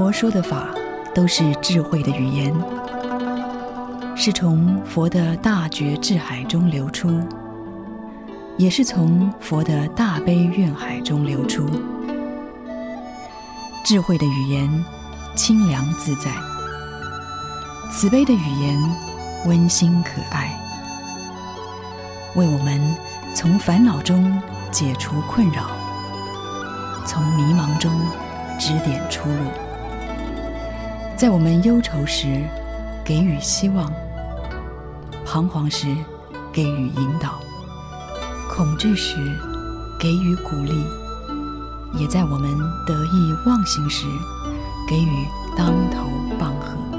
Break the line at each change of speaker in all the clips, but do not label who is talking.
佛说的法都是智慧的语言，是从佛的大觉智海中流出，也是从佛的大悲愿海中流出。智慧的语言清凉自在，慈悲的语言温馨可爱，为我们从烦恼中解除困扰，从迷茫中指点出路，在我们忧愁时给予希望，彷徨时给予引导，恐惧时给予鼓励。也在我们得意忘形时，给予当头棒喝。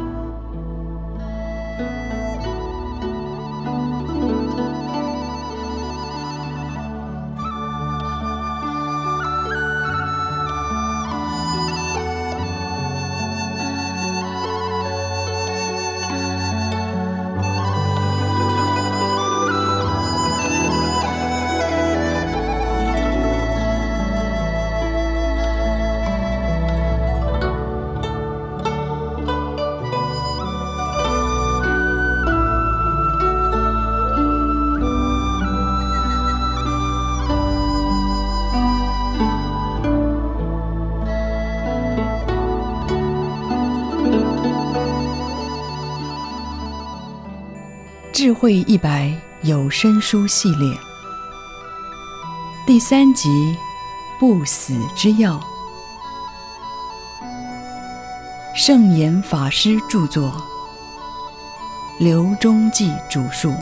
智慧一百有声书系列。第三集《不死之药》，圣严法师著作，刘中记主述。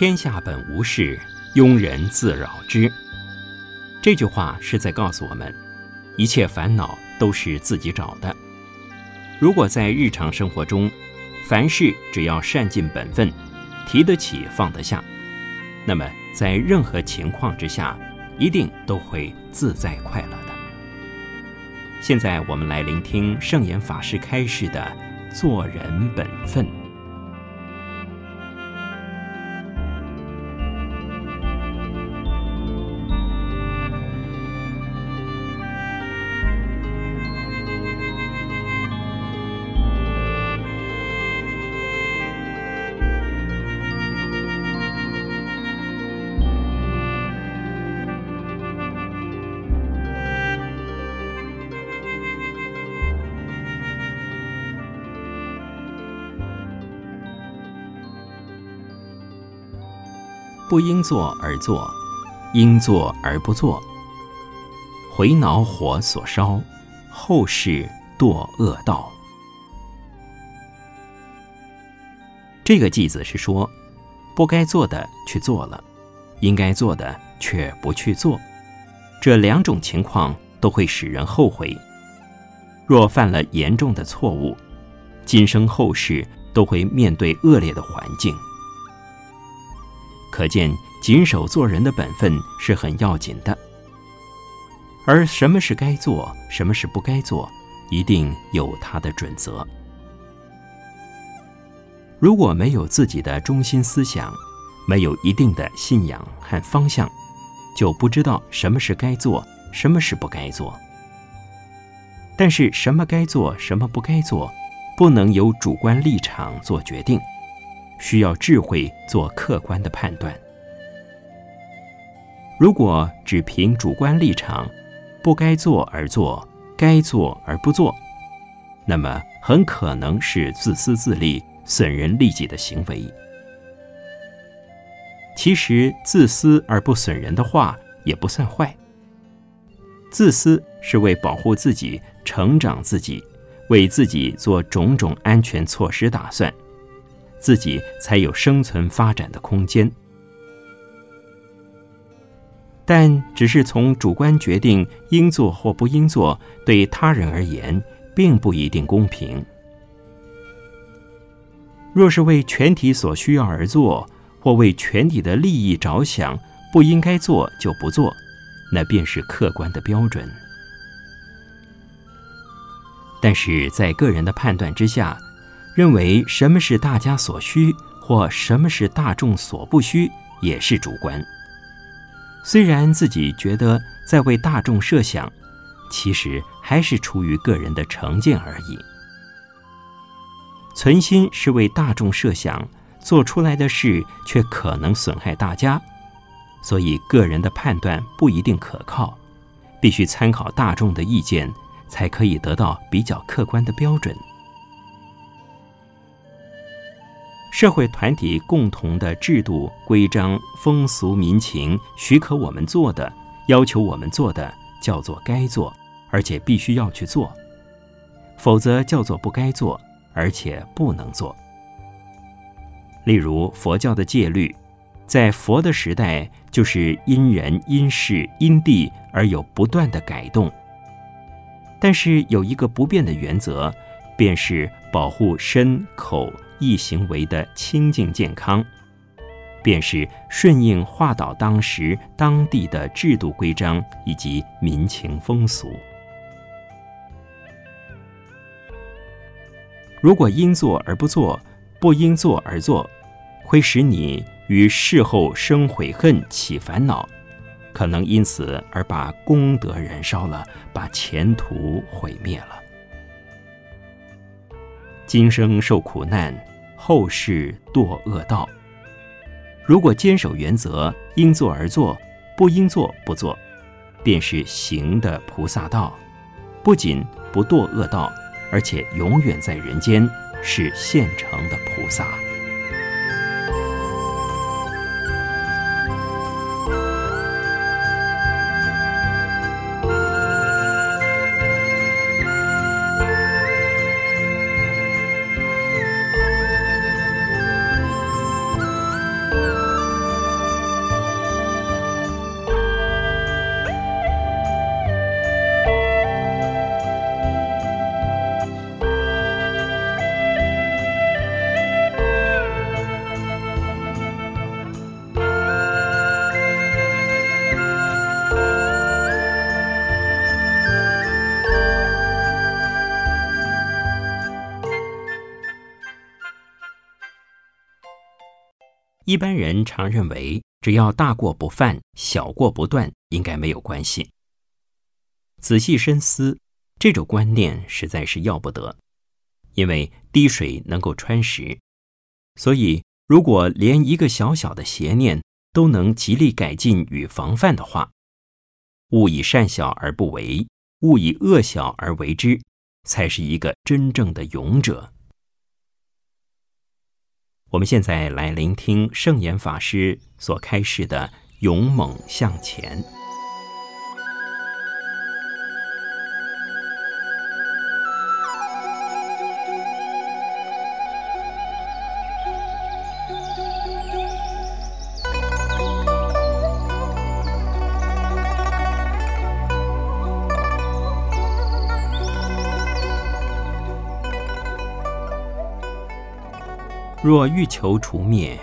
天下本无事，庸人自扰之。这句话是在告诉我们，一切烦恼都是自己找的。如果在日常生活中，凡事只要善尽本分，提得起放得下，那么在任何情况之下，一定都会自在快乐的。现在我们来聆听圣严法师开示的“做人本分”。不应做而做，应做而不做。回恼火所烧，后世堕恶道。这个句子是说，不该做的去做了，应该做的却不去做，这两种情况都会使人后悔。若犯了严重的错误，今生后世都会面对恶劣的环境。可见，谨守做人的本分是很要紧的。而什么是该做，什么是不该做，一定有它的准则。如果没有自己的中心思想，没有一定的信仰和方向，就不知道什么是该做，什么是不该做。但是，什么该做，什么不该做，不能由主观立场做决定。需要智慧做客观的判断。如果只凭主观立场，不该做而做，该做而不做，那么很可能是自私自利、损人利己的行为。其实，自私而不损人的话也不算坏。自私是为保护自己、成长自己，为自己做种种安全措施打算。自己才有生存发展的空间，但只是从主观决定应做或不应做，对他人而言并不一定公平。若是为全体所需要而做，或为全体的利益着想，不应该做就不做，那便是客观的标准。但是在个人的判断之下，认为什么是大家所需，或什么是大众所不需，也是主观。虽然自己觉得在为大众设想，其实还是出于个人的成见而已。存心是为大众设想，做出来的事却可能损害大家，所以个人的判断不一定可靠，必须参考大众的意见。才可以得到比较客观的标准。社会团体共同的制度、规章、风俗民情，许可我们做的，要求我们做的，叫做该做，而且必须要去做；否则叫做不该做，而且不能做。例如佛教的戒律，在佛的时代，就是因人、因事、因地而有不断的改动。但是有一个不变的原则，便是保护身口一行为的清净健康，便是顺应化导当时当地的制度规章以及民情风俗。如果应做而不做，不应做而做，会使你于事后生悔恨、起烦恼。可能因此而把功德燃烧了，把前途毁灭了。今生受苦难，后世堕恶道。如果坚守原则，应做而做，不应做不做，便是行的菩萨道，不仅不堕恶道，而且永远在人间是现成的菩萨。一般人常认为，只要大过不犯，小过不断，应该没有关系。仔细深思，这种观念实在是要不得。因为滴水能够穿石，所以如果连一个小小的邪念都能极力改进与防范的话，勿以善小而不为，勿以恶小而为之，才是一个真正的勇者。我们现在来聆听圣严法师所开示的“勇猛向前”。若欲求除灭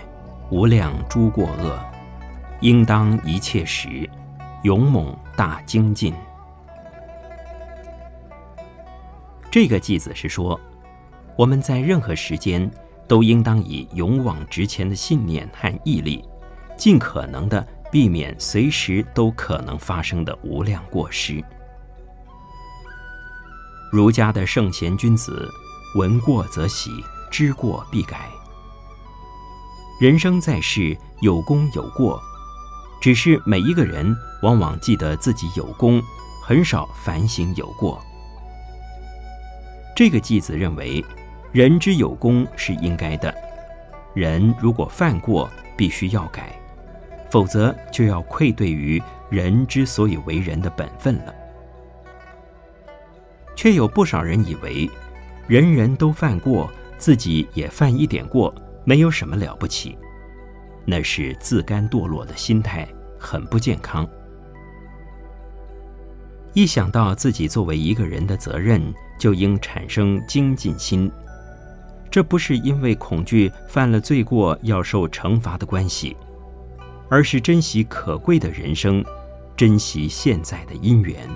无量诸过恶，应当一切时勇猛大精进。这个句子是说，我们在任何时间都应当以勇往直前的信念和毅力，尽可能的避免随时都可能发生的无量过失。儒家的圣贤君子，闻过则喜，知过必改。人生在世，有功有过，只是每一个人往往记得自己有功，很少反省有过。这个季子认为，人之有功是应该的，人如果犯过，必须要改，否则就要愧对于人之所以为人的本分了。却有不少人以为，人人都犯过，自己也犯一点过。没有什么了不起，那是自甘堕落的心态，很不健康。一想到自己作为一个人的责任，就应产生精进心。这不是因为恐惧犯了罪过要受惩罚的关系，而是珍惜可贵的人生，珍惜现在的因缘。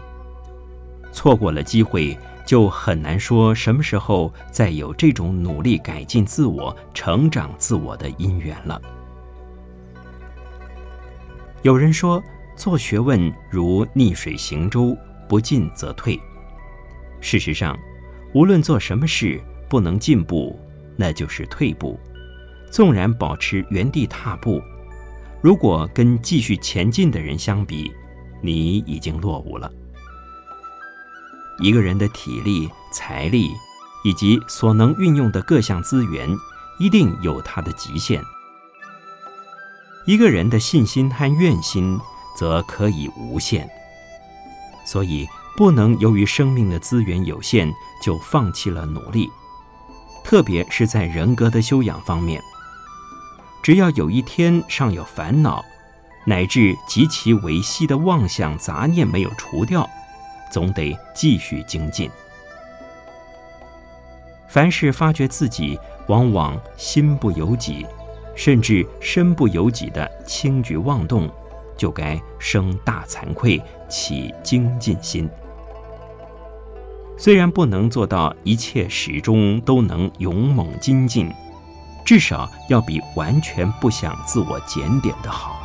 错过了机会，就很难说什么时候再有这种努力改进自我、成长自我的因缘了。有人说，做学问如逆水行舟，不进则退。事实上，无论做什么事，不能进步，那就是退步。纵然保持原地踏步，如果跟继续前进的人相比，你已经落伍了。一个人的体力、财力以及所能运用的各项资源，一定有它的极限。一个人的信心和愿心，则可以无限。所以，不能由于生命的资源有限，就放弃了努力。特别是在人格的修养方面，只要有一天尚有烦恼，乃至极其维系的妄想杂念没有除掉。总得继续精进。凡是发觉自己往往心不由己，甚至身不由己的轻举妄动，就该生大惭愧，起精进心。虽然不能做到一切始终都能勇猛精进，至少要比完全不想自我检点的好。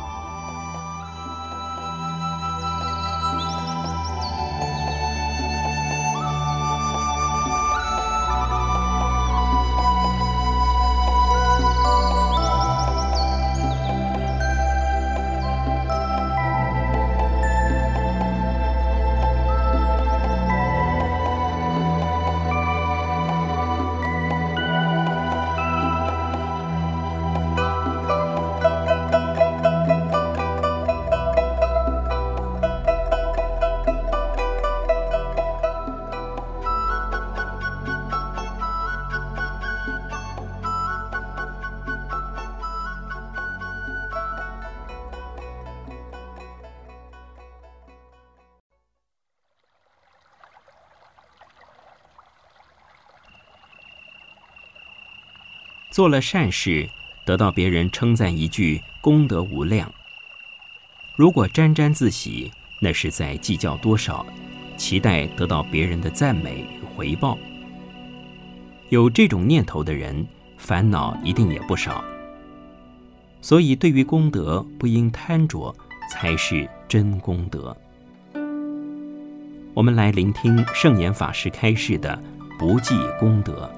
做了善事，得到别人称赞一句，功德无量。如果沾沾自喜，那是在计较多少，期待得到别人的赞美与回报。有这种念头的人，烦恼一定也不少。所以，对于功德，不应贪着，才是真功德。我们来聆听圣严法师开示的“不计功德”。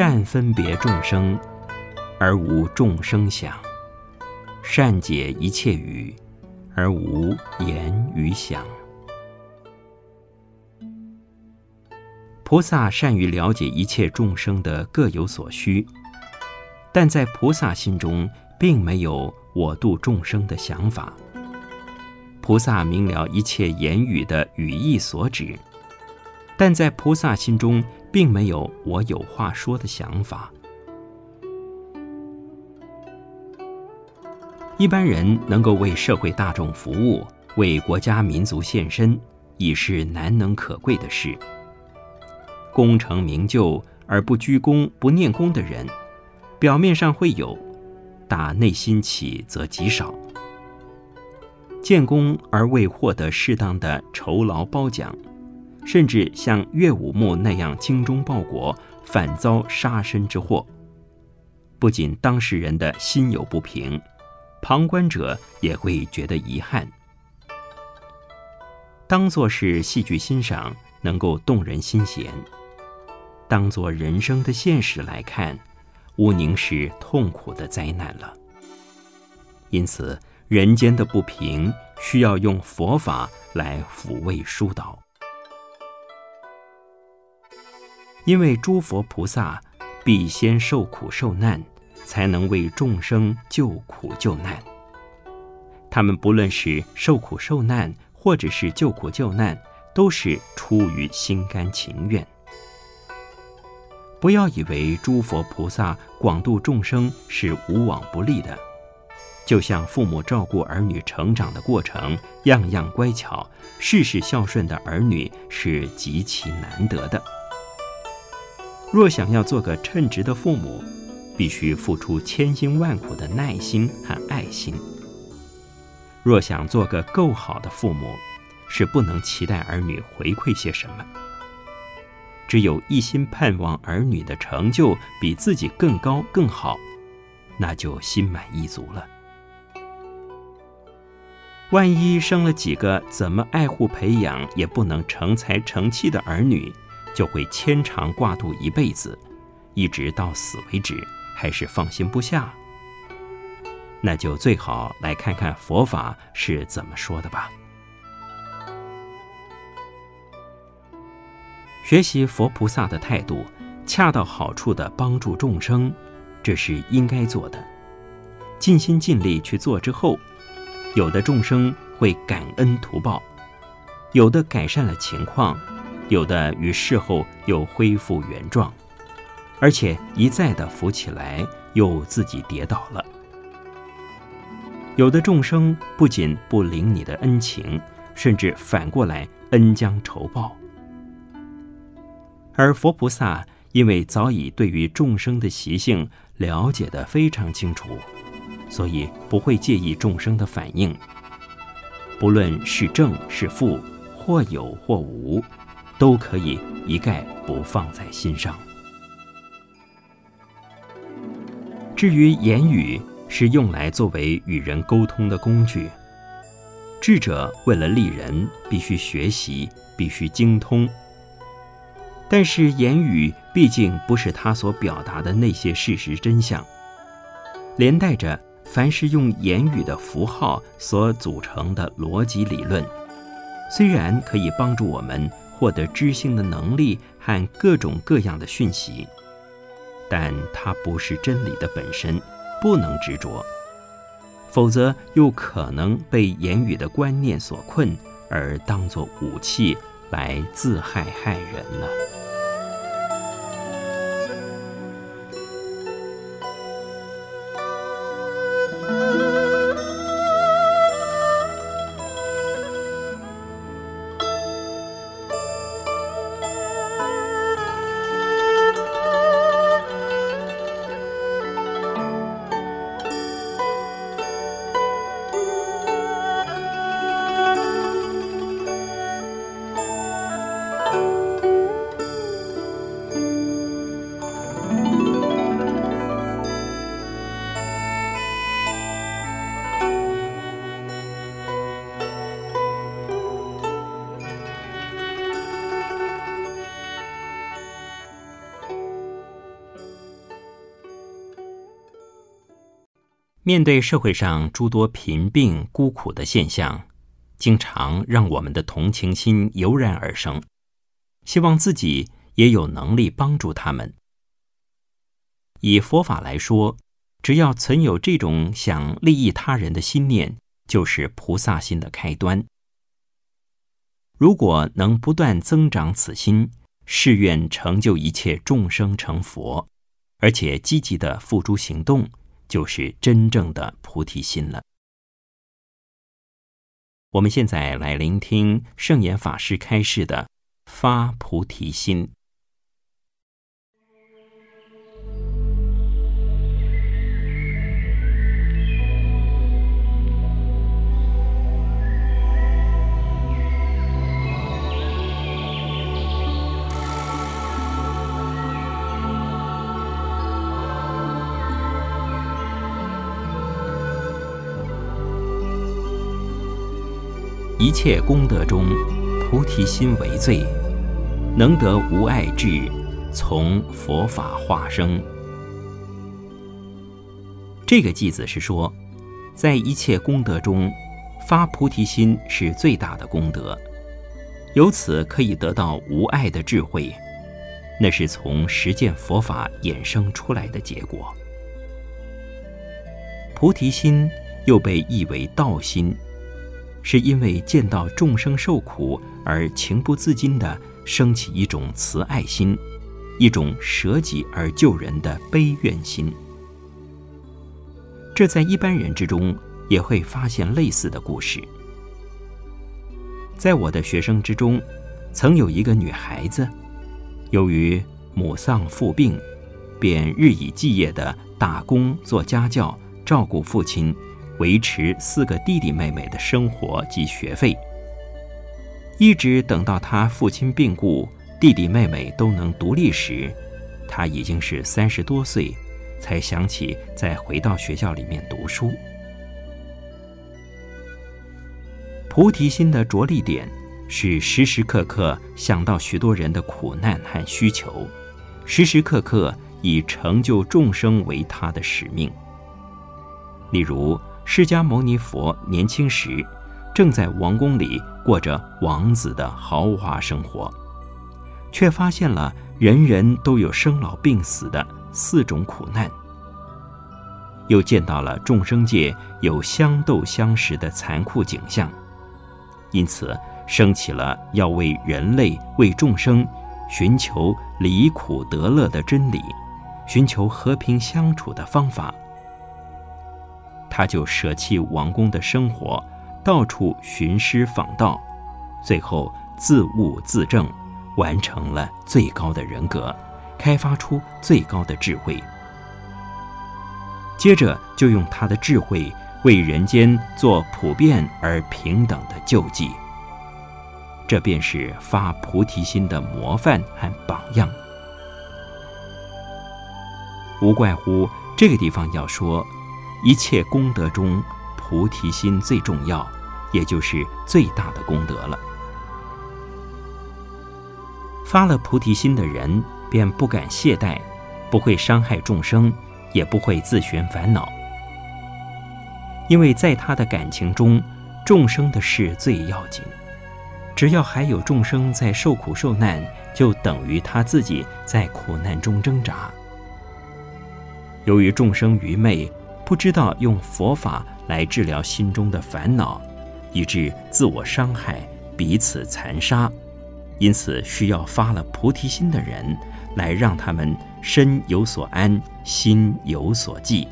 善分别众生，而无众生想；善解一切语，而无言语想。菩萨善于了解一切众生的各有所需，但在菩萨心中并没有我度众生的想法。菩萨明了一切言语的语义所指。但在菩萨心中，并没有我有话说的想法。一般人能够为社会大众服务、为国家民族献身，已是难能可贵的事。功成名就而不居功、不念功的人，表面上会有，打内心起则极少。建功而未获得适当的酬劳褒奖。甚至像岳武穆那样精忠报国，反遭杀身之祸。不仅当事人的心有不平，旁观者也会觉得遗憾。当作是戏剧欣赏，能够动人心弦；当作人生的现实来看，乌宁是痛苦的灾难了。因此，人间的不平需要用佛法来抚慰疏导。因为诸佛菩萨必先受苦受难，才能为众生救苦救难。他们不论是受苦受难，或者是救苦救难，都是出于心甘情愿。不要以为诸佛菩萨广度众生是无往不利的，就像父母照顾儿女成长的过程，样样乖巧、事事孝顺的儿女是极其难得的。若想要做个称职的父母，必须付出千辛万苦的耐心和爱心。若想做个够好的父母，是不能期待儿女回馈些什么。只有一心盼望儿女的成就比自己更高更好，那就心满意足了。万一生了几个怎么爱护培养也不能成才成器的儿女，就会牵肠挂肚一辈子，一直到死为止，还是放心不下。那就最好来看看佛法是怎么说的吧。学习佛菩萨的态度，恰到好处的帮助众生，这是应该做的。尽心尽力去做之后。有的众生会感恩图报，有的改善了情况，有的于事后又恢复原状，而且一再的扶起来，又自己跌倒了。有的众生不仅不领你的恩情，甚至反过来恩将仇报。而佛菩萨因为早已对于众生的习性了解得非常清楚。所以不会介意众生的反应，不论是正是负，或有或无，都可以一概不放在心上。至于言语，是用来作为与人沟通的工具。智者为了利人，必须学习，必须精通。但是言语毕竟不是他所表达的那些事实真相，连带着。凡是用言语的符号所组成的逻辑理论，虽然可以帮助我们获得知性的能力和各种各样的讯息，但它不是真理的本身，不能执着，否则又可能被言语的观念所困，而当作武器来自害害人了。面对社会上诸多贫病孤苦的现象，经常让我们的同情心油然而生，希望自己也有能力帮助他们。以佛法来说，只要存有这种想利益他人的心念，就是菩萨心的开端。如果能不断增长此心，誓愿成就一切众生成佛，而且积极的付诸行动。就是真正的菩提心了。我们现在来聆听圣严法师开示的发菩提心。一切功德中，菩提心为最，能得无碍智，从佛法化生。这个偈子是说，在一切功德中，发菩提心是最大的功德，由此可以得到无碍的智慧，那是从实践佛法衍生出来的结果。菩提心又被译为道心。是因为见到众生受苦而情不自禁地升起一种慈爱心，一种舍己而救人的悲怨心。这在一般人之中也会发现类似的故事。在我的学生之中，曾有一个女孩子，由于母丧父病，便日以继夜地打工做家教，照顾父亲，维持四个弟弟妹妹的生活及学费。一直等到他父亲病故，弟弟妹妹都能独立时，他已经是三十多岁，才想起再回到学校里面读书。菩提心的着力点是时时刻刻想到许多人的苦难和需求，时时刻刻以成就众生为他的使命。例如，释迦牟尼佛年轻时正在王宫里过着王子的豪华生活，却发现了人人都有生老病死的四种苦难，又见到了众生界有相斗相识的残酷景象。因此，升起了要为人类、为众生寻求离苦得乐的真理，寻求和平相处的方法。他就舍弃王宫的生活，到处寻师访道，最后自悟自证，完成了最高的人格，开发出最高的智慧。接着，就用他的智慧。为人间做普遍而平等的救济，这便是发菩提心的模范和榜样。无怪乎这个地方要说，一切功德中，菩提心最重要，也就是最大的功德了。发了菩提心的人，便不敢懈怠，不会伤害众生，也不会自寻烦恼。因为在他的感情中，众生的事最要紧。只要还有众生在受苦受难，就等于他自己在苦难中挣扎。由于众生愚昧，不知道用佛法来治疗心中的烦恼，以致自我伤害、彼此残杀，因此需要发了菩提心的人，来让他们身有所安，心有所寄。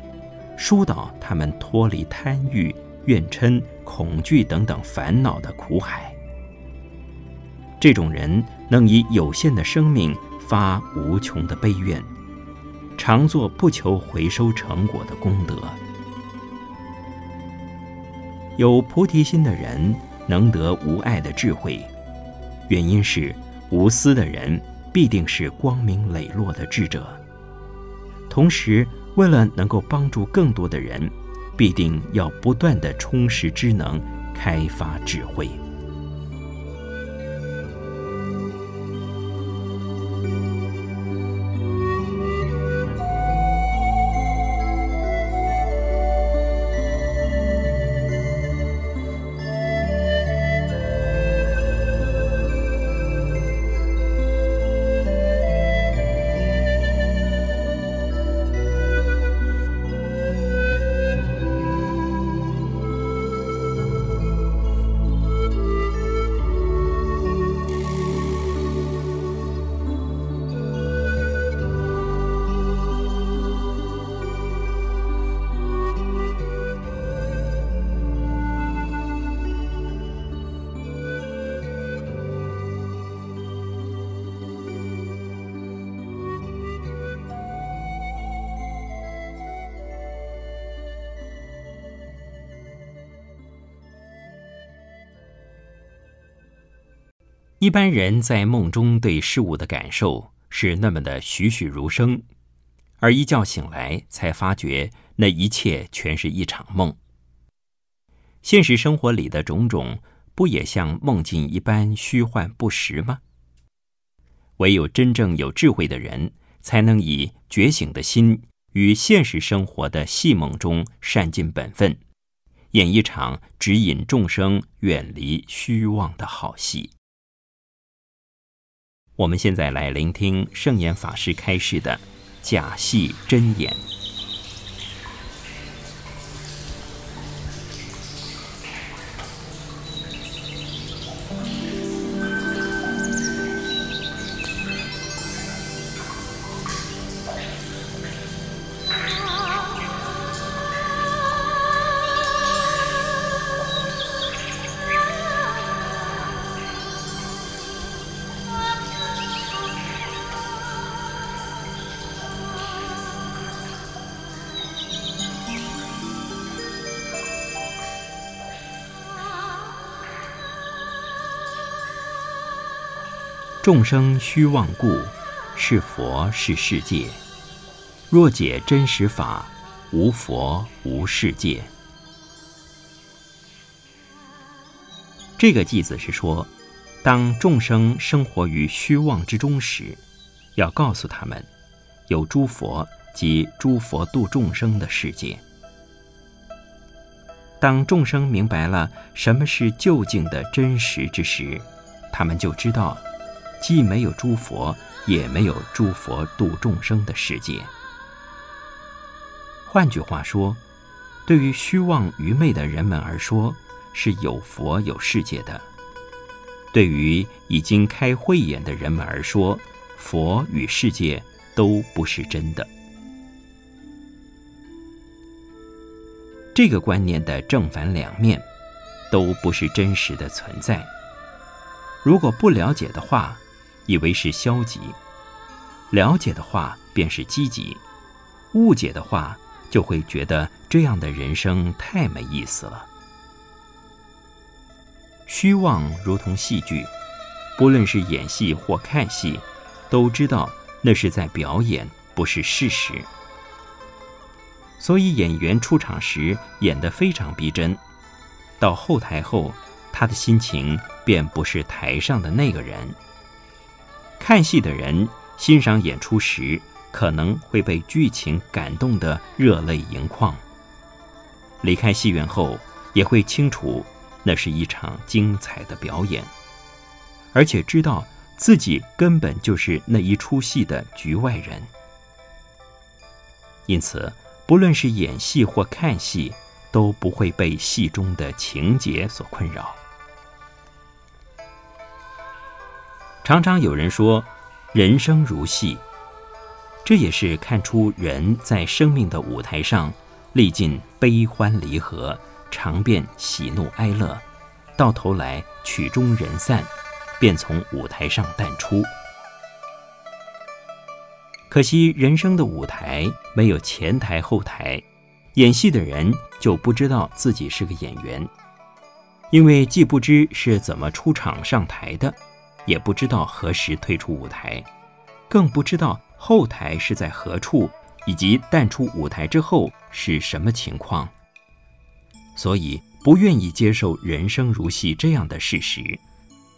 疏导他们脱离贪欲、怨嗔、恐惧等等烦恼的苦海。这种人能以有限的生命发无穷的悲愿，常做不求回收成果的功德。有菩提心的人能得无爱的智慧，原因是无私的人必定是光明磊落的智者。同时，为了能够帮助更多的人，必定要不断的充实知能，开发智慧。一般人在梦中对事物的感受是那么的栩栩如生，而一觉醒来才发觉那一切全是一场梦。现实生活里的种种，不也像梦境一般虚幻不实吗？唯有真正有智慧的人，才能以觉醒的心，于现实生活的戏梦中善尽本分，演一场指引众生远离虚妄的好戏。我们现在来聆听圣严法师开示的假戏真演。众生虚妄故，是佛是世界。若解真实法，无佛无世界。这个偈子是说，当众生生活于虚妄之中时，要告诉他们，有诸佛及诸佛度众生的世界。当众生明白了什么是究竟的真实之时，他们就知道，既没有诸佛，也没有诸佛度众生的世界。换句话说，对于虚妄愚昧的人们而说，是有佛有世界的；对于已经开慧眼的人们而说，佛与世界都不是真的。这个观念的正反两面，都不是真实的存在。如果不了解的话，以为是消极；了解的话，便是积极；误解的话，就会觉得这样的人生太没意思了。虚妄如同戏剧，不论是演戏或看戏，都知道那是在表演，不是事实。所以演员出场时演得非常逼真，到后台后，他的心情便不是台上的那个人。看戏的人欣赏演出时，可能会被剧情感动得热泪盈眶。离开戏院后，也会清楚那是一场精彩的表演，而且知道自己根本就是那一出戏的局外人。因此。不论是演戏或看戏，都不会被戏中的情节所困扰。常常有人说，人生如戏，这也是看出人在生命的舞台上历尽悲欢离合，尝遍喜怒哀乐，到头来曲终人散，便从舞台上淡出。可惜人生的舞台没有前台后台，演戏的人就不知道自己是个演员，因为既不知是怎么出场上台的，也不知道何时退出舞台，更不知道后台是在何处，以及淡出舞台之后是什么情况，所以不愿意接受人生如戏这样的事实，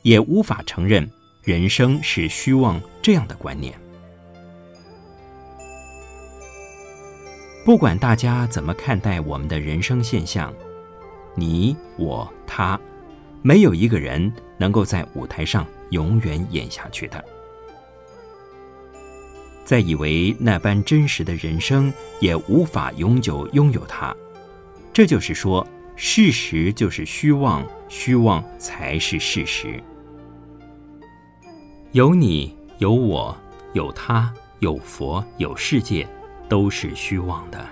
也无法承认人生是虚妄这样的观念。不管大家怎么看待我们的人生现象，你、我、他，没有一个人能够在舞台上永远演下去的。再以为那般真实的人生也无法永久拥有它，这就是说，事实就是虚妄，虚妄才是事实。有你，有我，有他，有佛，有世界。都是虚妄的，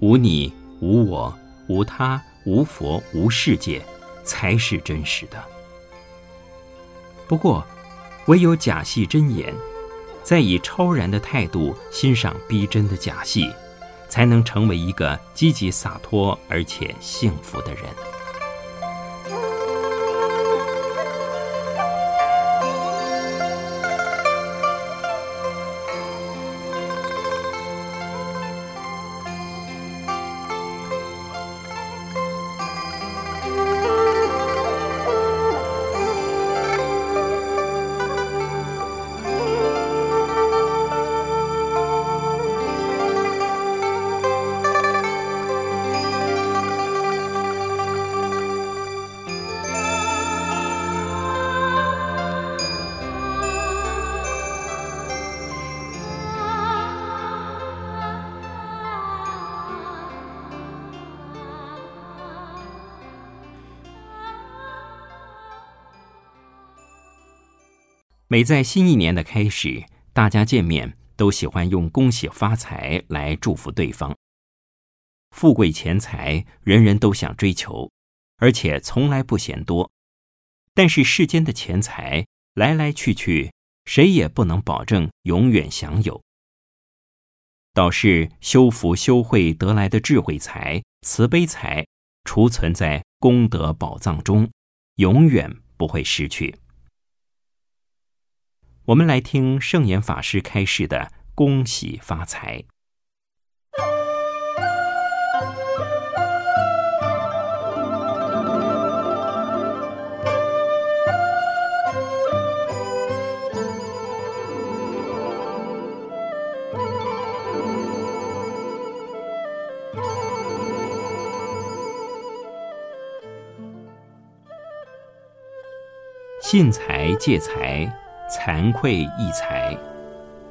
无你、无我、无他、无佛、无世界，才是真实的。不过，唯有假戏真演，再以超然的态度欣赏逼真的假戏，才能成为一个积极洒脱而且幸福的人。每在新一年的开始，大家见面都喜欢用“恭喜发财”来祝福对方。富贵钱财，人人都想追求，而且从来不嫌多。但是世间的钱财来来去去，谁也不能保证永远享有。倒是修福修慧得来的智慧财、慈悲财，储存在功德宝藏中，永远不会失去。我们来听圣严法师开示的“恭喜发财”。信财借财，惭愧易财；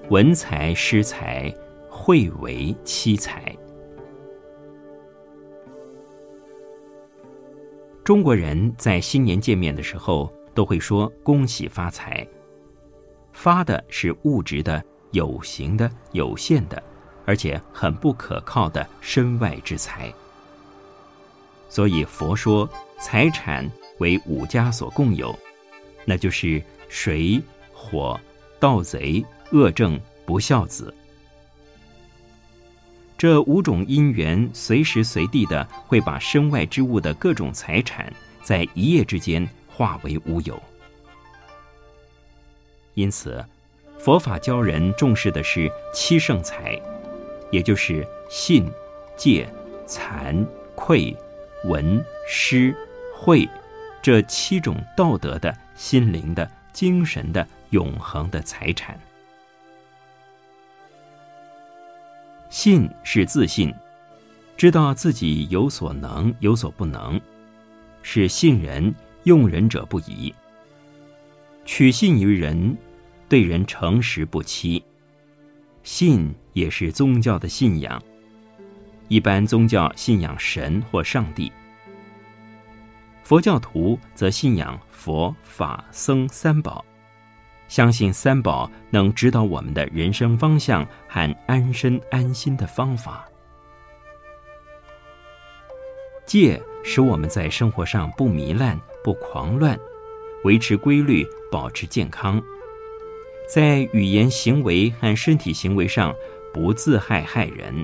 文才失才，会为妻才。中国人在新年见面的时候，都会说“恭喜发财”。发的是物质的、有形的、有限的，而且很不可靠的身外之财。所以佛说，财产为五家所共有。那就是谁、火、盗贼、恶政、不孝子。这五种因缘，随时随地的会把身外之物的各种财产，在一夜之间化为乌有。因此，佛法教人重视的是七圣财，也就是信、戒、惭、愧、闻、施、慧这七种道德的。心灵的、精神的、永恒的财产。信是自信，知道自己有所能、有所不能，是信人、用人者不疑。取信于人，对人诚实不欺。信也是宗教的信仰。一般宗教信仰神或上帝。佛教徒则信仰佛法僧三宝，相信三宝能指导我们的人生方向和安身安心的方法。戒使我们在生活上不糜烂、不狂乱，维持规律，保持健康；在语言行为和身体行为上不自害害人，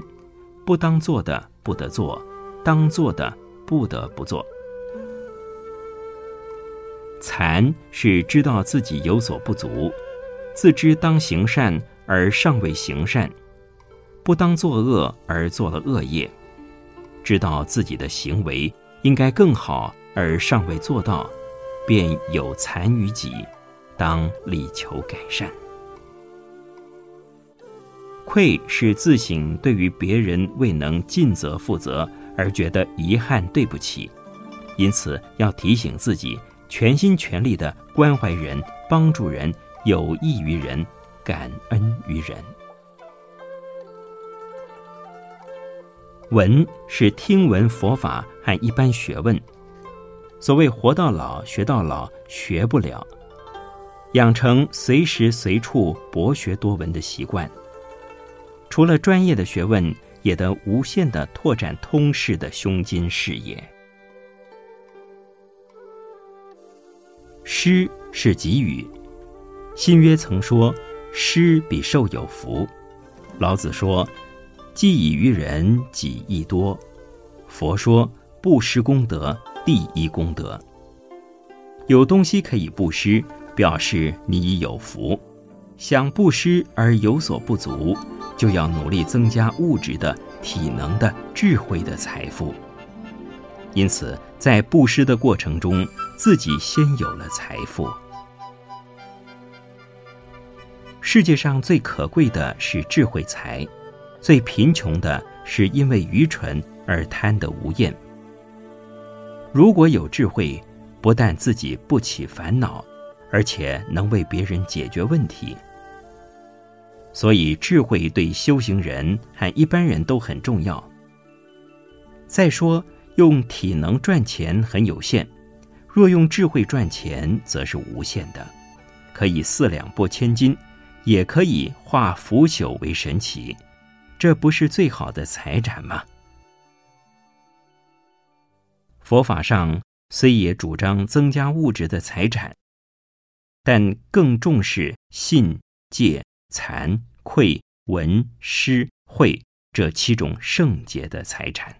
不当做的不得做，当做的不得不做。惭是知道自己有所不足，自知当行善而尚未行善，不当作恶而做了恶业，知道自己的行为应该更好而尚未做到，便有残于己，当力求改善。愧是自省对于别人未能尽责负责而觉得遗憾对不起，因此要提醒自己。全心全力的关怀人、帮助人、有益于人、感恩于人。闻是听闻佛法和一般学问。所谓“活到老，学到老”，学不了，养成随时随处博学多闻的习惯。除了专业的学问，也得无限的拓展通识的胸襟视野。施是给予，新约曾说：“施比受有福。”老子说：“既以于人，己亦多。”佛说：“布施功德，第一功德。”有东西可以布施，表示你已有福。想布施而有所不足，就要努力增加物质的、体能的、智慧的财富。因此，在布施的过程中，自己先有了财富。世界上最可贵的是智慧财，最贫穷的是因为愚蠢而贪得无厌。如果有智慧，不但自己不起烦恼，而且能为别人解决问题。所以，智慧对修行人和一般人都很重要。再说。用体能赚钱很有限，若用智慧赚钱则是无限的，可以四两拨千斤，也可以化腐朽为神奇，这不是最好的财产吗？佛法上虽也主张增加物质的财产，但更重视信、戒、惭、愧、闻、施、慧这七种圣洁的财产。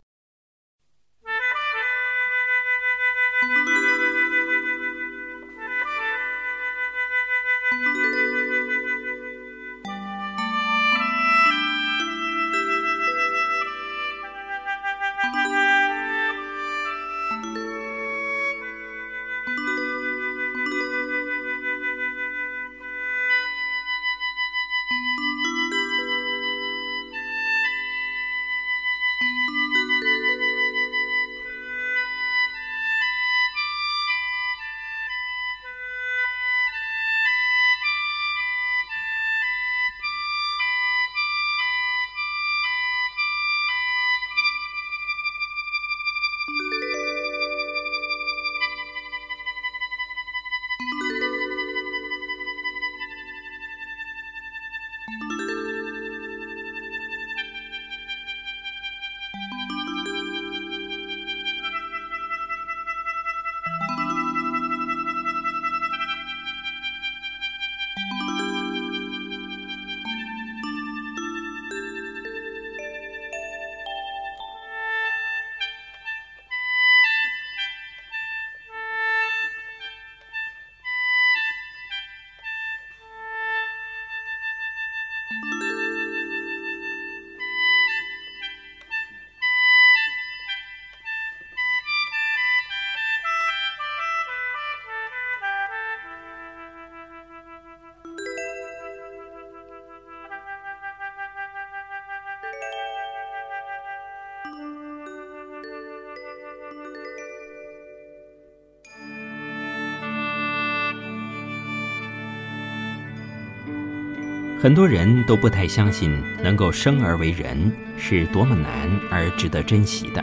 很多人都不太相信能够生而为人是多么难而值得珍惜的，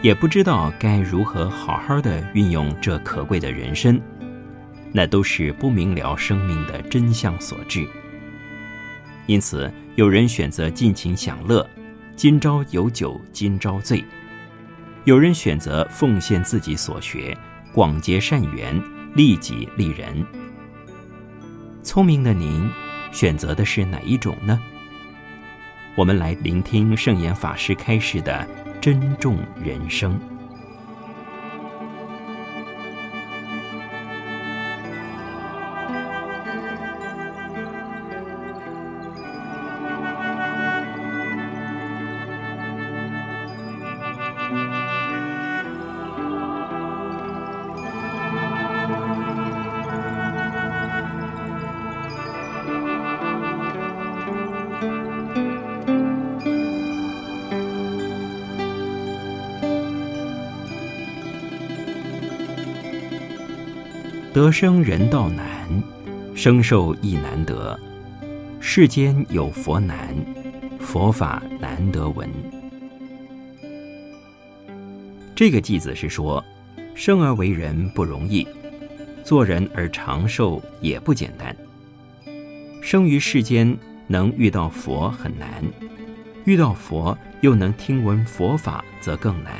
也不知道该如何好好的运用这可贵的人生，那都是不明了生命的真相所致。因此，有人选择尽情享乐，今朝有酒今朝醉；有人选择奉献自己所学，广结善缘，利己利人。聪明的您，选择的是哪一种呢？我们来聆听圣严法师开示的“珍重人生”。生人道难，生受亦难得。世间有佛难，佛法难得闻。这个偈子是说，生而为人不容易，做人而长寿也不简单。生于世间能遇到佛很难，遇到佛又能听闻佛法则更难。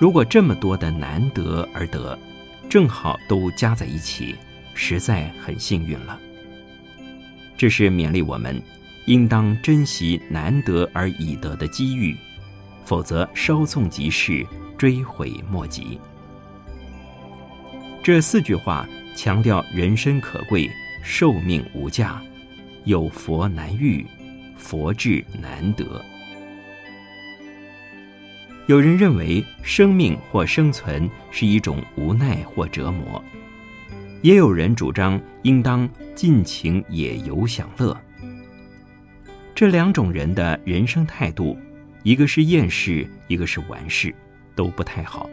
如果这么多的难得而得。正好都加在一起，实在很幸运了。这是勉励我们，应当珍惜难得而已得的机遇，否则稍纵即逝，追悔莫及。这四句话强调人生可贵，寿命无价，有佛难遇，佛智难得。有人认为生命或生存是一种无奈或折磨，也有人主张应当尽情野游享乐。这两种人的人生态度，一个是厌世，一个是玩世，都不太好。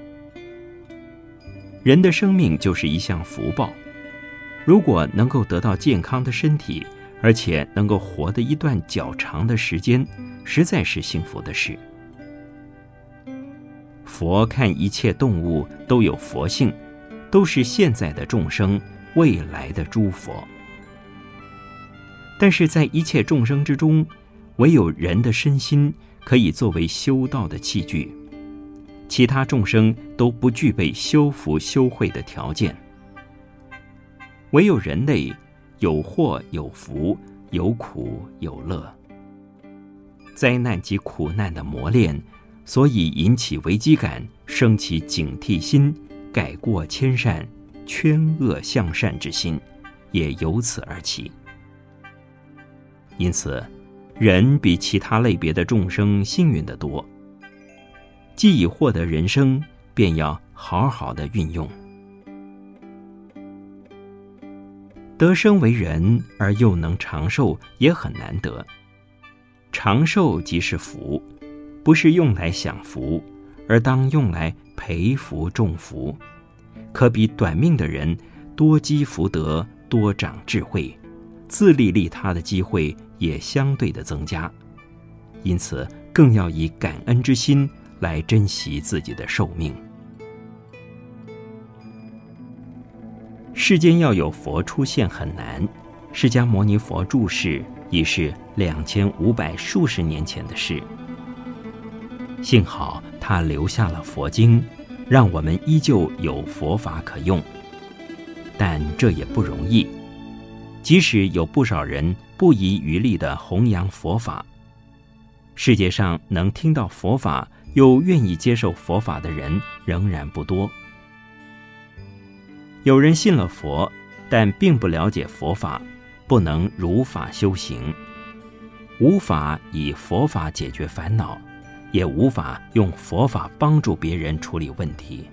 人的生命就是一项福报，如果能够得到健康的身体，而且能够活得一段较长的时间，实在是幸福的事。佛看一切动物都有佛性，都是现在的众生，未来的诸佛。但是在一切众生之中，唯有人的身心可以作为修道的器具，其他众生都不具备修福修慧的条件。唯有人类有祸有福，有苦有乐，灾难及苦难的磨练。所以引起危机感，升起警惕心，改过迁善，劝恶向善之心，也由此而起。因此，人比其他类别的众生幸运得多。既已获得人生，便要好好的运用。得生为人而又能长寿，也很难得。长寿即是福。不是用来享福，而当用来培福种福，可比短命的人多积福德、多长智慧，自利利他的机会也相对的增加。因此，更要以感恩之心来珍惜自己的寿命。世间要有佛出现很难，释迦牟尼佛住世已是两千五百数十年前的事。幸好他留下了佛经，让我们依旧有佛法可用。但这也不容易，即使有不少人不遗余力的弘扬佛法，世界上能听到佛法又愿意接受佛法的人仍然不多。有人信了佛，但并不了解佛法，不能如法修行，无法以佛法解决烦恼。也无法用佛法帮助别人处理问题。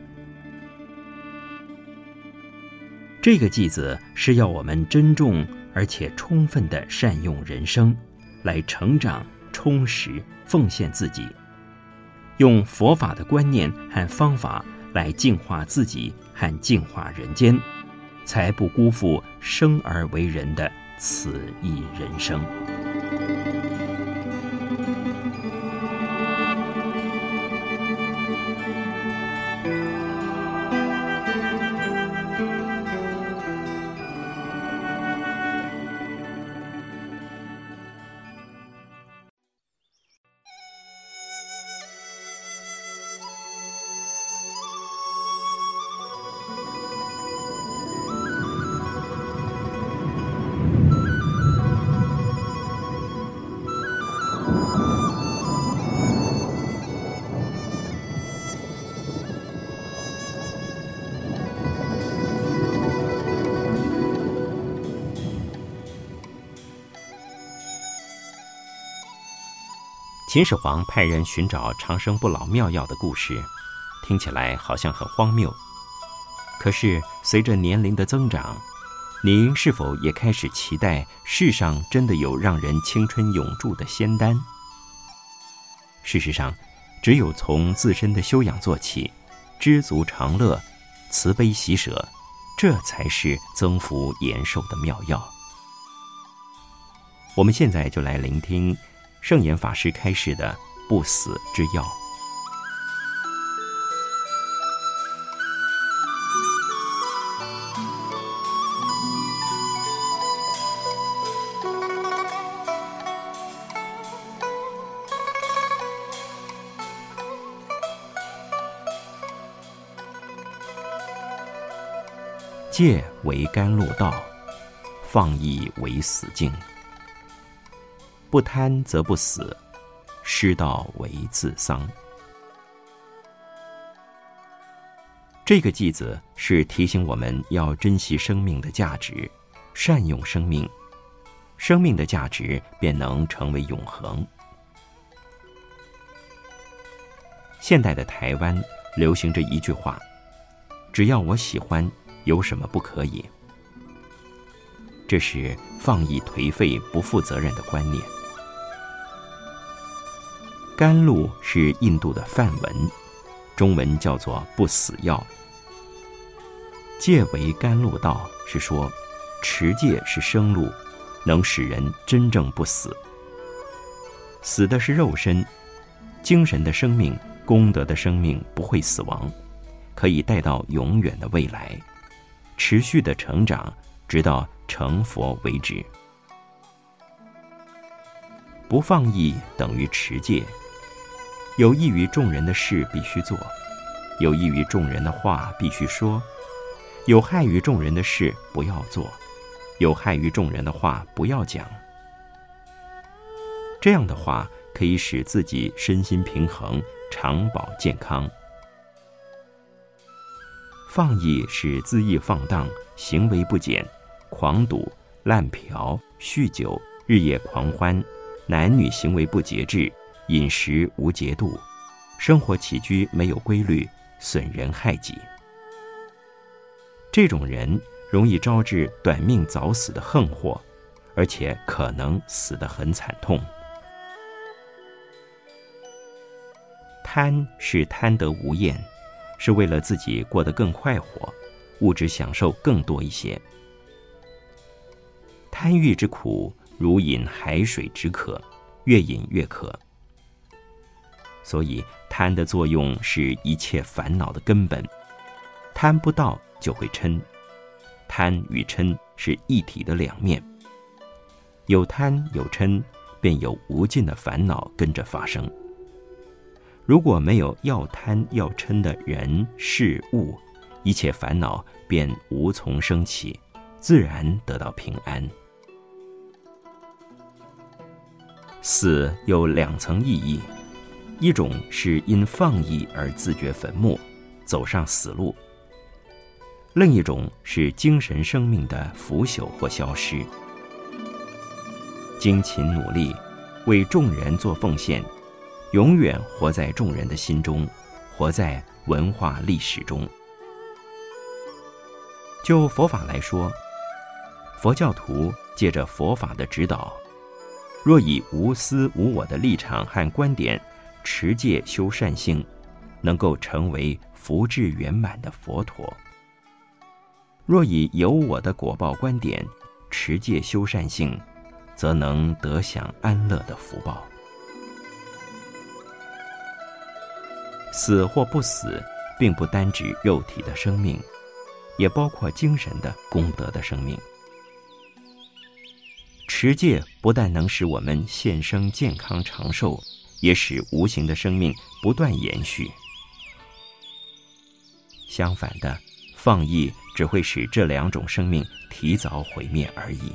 这个句子是要我们珍重而且充分的善用人生，来成长、充实、奉献自己，用佛法的观念和方法来净化自己和净化人间，才不辜负生而为人的此一人生。秦始皇派人寻找长生不老妙药的故事，听起来好像很荒谬。可是随着年龄的增长，您是否也开始期待世上真的有让人青春永驻的仙丹？事实上，只有从自身的修养做起，知足常乐，慈悲喜舍，这才是增福延寿的妙药。我们现在就来聆听。圣严法师开始的不死之药，戒为甘露道，放逸为死境。不贪则不死，失道为自丧。这个句子是提醒我们要珍惜生命的价值，善用生命，生命的价值便能成为永恒。现代的台湾流行着一句话：“只要我喜欢，有什么不可以？”这是放逸颓废、不负责任的观念。甘露是印度的梵文，中文叫做不死药。戒为甘露道，是说持戒是生路，能使人真正不死。死的是肉身，精神的生命、功德的生命不会死亡，可以带到永远的未来，持续的成长，直到成佛为止。不放逸等于持戒。有益于众人的事必须做，有益于众人的话必须说，有害于众人的事不要做，有害于众人的话不要讲。这样的话可以使自己身心平衡，长保健康。放逸是恣意放荡，行为不检，狂赌、滥嫖、酗酒，日夜狂欢，男女行为不节制。饮食无节度，生活起居没有规律，损人害己。这种人容易招致短命早死的横祸，而且可能死得很惨痛。贪是贪得无厌，是为了自己过得更快活，物质享受更多一些。贪欲之苦，如饮海水之渴，越饮越渴。所以，贪的作用是一切烦恼的根本。贪不到就会嗔，贪与嗔是一体的两面。有贪有嗔，便有无尽的烦恼跟着发生。如果没有要贪要嗔的人事物，一切烦恼便无从升起，自然得到平安。死有两层意义。一种是因放逸而自掘坟墓，走上死路；另一种是精神生命的腐朽或消失。精勤努力，为众人做奉献，永远活在众人的心中，活在文化历史中。就佛法来说，佛教徒借着佛法的指导，若以无私无我的立场和观点。持戒修善性，能够成为福智圆满的佛陀。若以有我的果报观点，持戒修善性，则能得享安乐的福报。死或不死，并不单指肉体的生命，也包括精神的功德的生命。持戒不但能使我们现生健康长寿，也使无形的生命不断延续。相反的，放逸只会使这两种生命提早毁灭而已。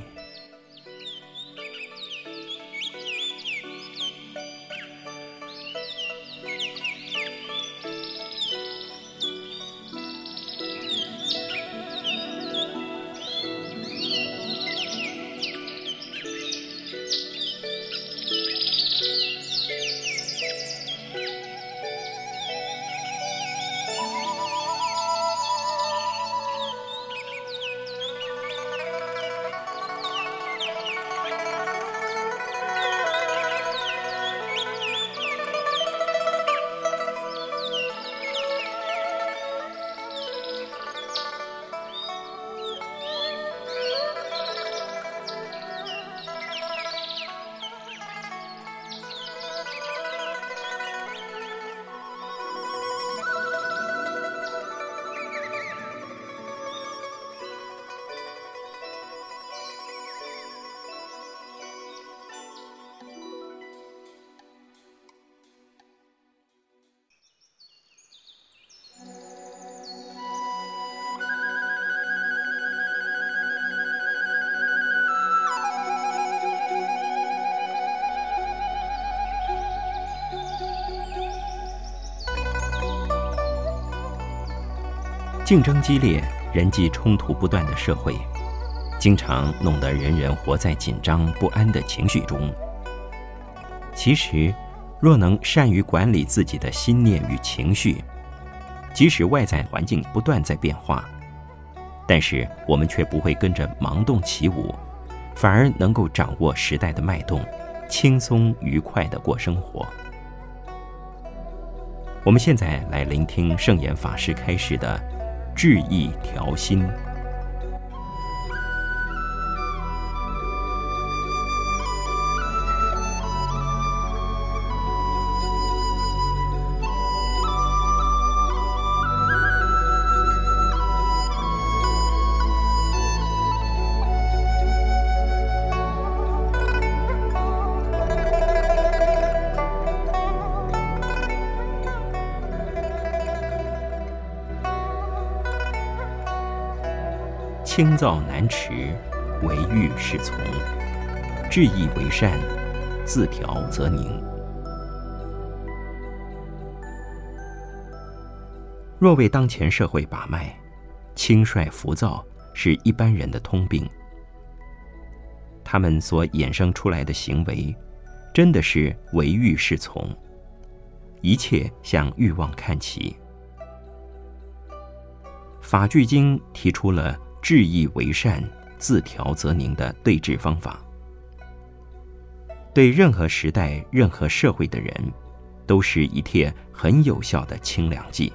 竞争激烈、人际冲突不断的社会，经常弄得人人活在紧张不安的情绪中。其实，若能善于管理自己的心念与情绪，即使外在环境不断在变化，但是我们却不会跟着盲动起舞，反而能够掌握时代的脉动，轻松愉快地过生活。我们现在来聆听圣严法师开示的。志意调心。轻躁难持，为欲是从；志意为善，自调则宁。若为当前社会把脉，轻率浮躁是一般人的通病。他们所衍生出来的行为，真的是唯欲是从，一切向欲望看齐。法句经提出了。治意为善，自调则宁的对治方法，对任何时代、任何社会的人，都是一帖很有效的清凉剂。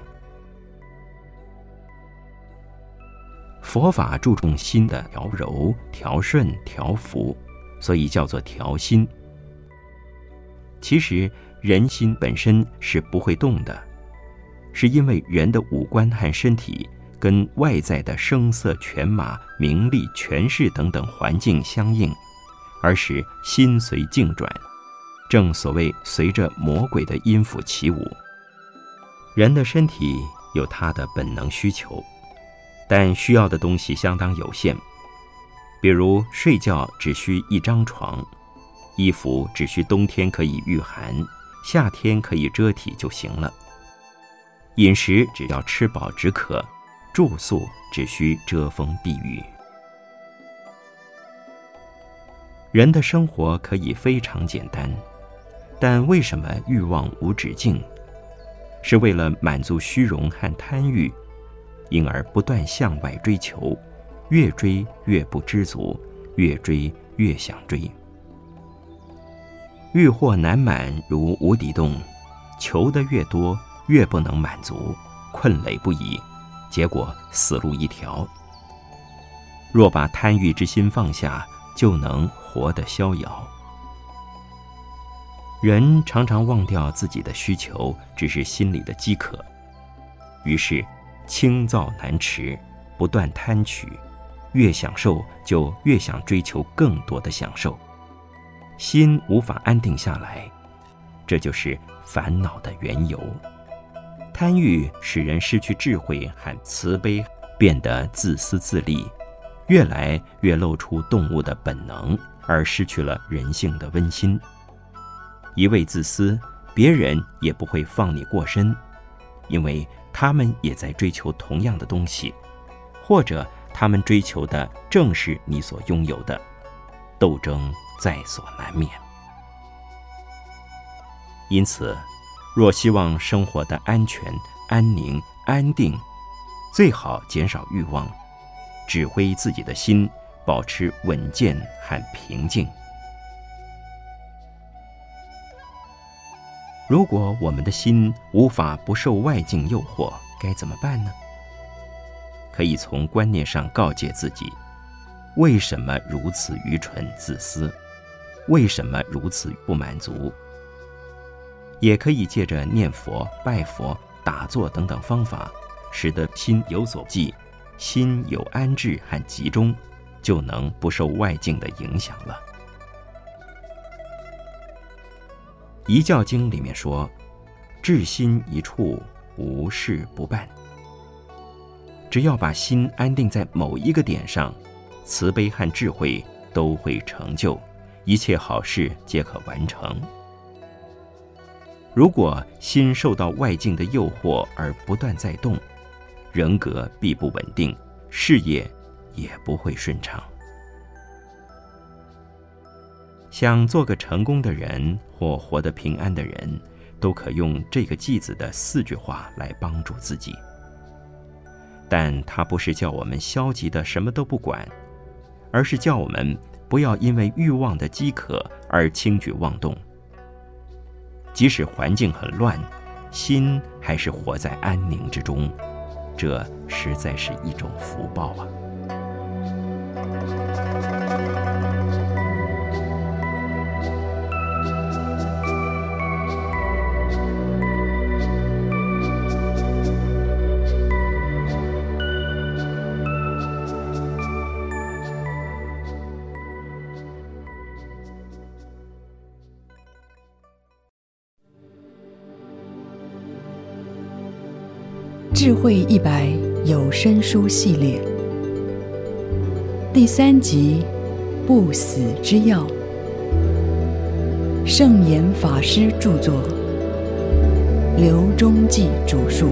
佛法注重心的调柔、调顺、调伏，所以叫做调心。其实人心本身是不会动的，是因为人的五官和身体。跟外在的声色犬马、名利权势等等环境相应，而使心随境转，正所谓随着魔鬼的音符起舞。人的身体有他的本能需求，但需要的东西相当有限，比如睡觉只需一张床，衣服只需冬天可以御寒，夏天可以遮体就行了，饮食只要吃饱止渴。住宿只需遮风避雨，人的生活可以非常简单，但为什么欲望无止境？是为了满足虚荣和贪欲，因而不断向外追求，越追越不知足，越追越想追。欲壑难满如无底洞，求的越多，越不能满足，困累不已。结果死路一条。若把贪欲之心放下，就能活得逍遥。人常常忘掉自己的需求，只是心里的饥渴，于是清躁难持，不断贪取，越享受就越想追求更多的享受，心无法安定下来，这就是烦恼的缘由。贪欲使人失去智慧和慈悲，变得自私自利。越来越露出动物的本能，而失去了人性的温馨。一味自私，别人也不会放你过身，因为他们也在追求同样的东西，或者他们追求的正是你所拥有的，斗争在所难免。因此，若希望生活的安全、安宁、安定，最好减少欲望。指挥自己的心，保持稳健和平静。如果我们的心无法不受外境诱惑，该怎么办呢？可以从观念上告诫自己：为什么如此愚蠢自私？为什么如此不满足？也可以借着念佛、拜佛、打坐等等方法，使得心有所寄。心有安置和集中，就能不受外境的影响了。《一教经》里面说：“至心一处，无事不办。”只要把心安定在某一个点上，慈悲和智慧都会成就，一切好事皆可完成。如果心受到外境的诱惑而不断在动，人格必不稳定，事业也不会顺畅。想做个成功的人或活得平安的人，都可用这个句子的四句话来帮助自己。但它不是叫我们消极的什么都不管，而是叫我们不要因为欲望的饥渴而轻举妄动。即使环境很乱，心还是活在安宁之中。这实在是一种福报啊！
智慧一百有声书系列。第三集《不死之药》，圣严法师著作，刘忠记主述。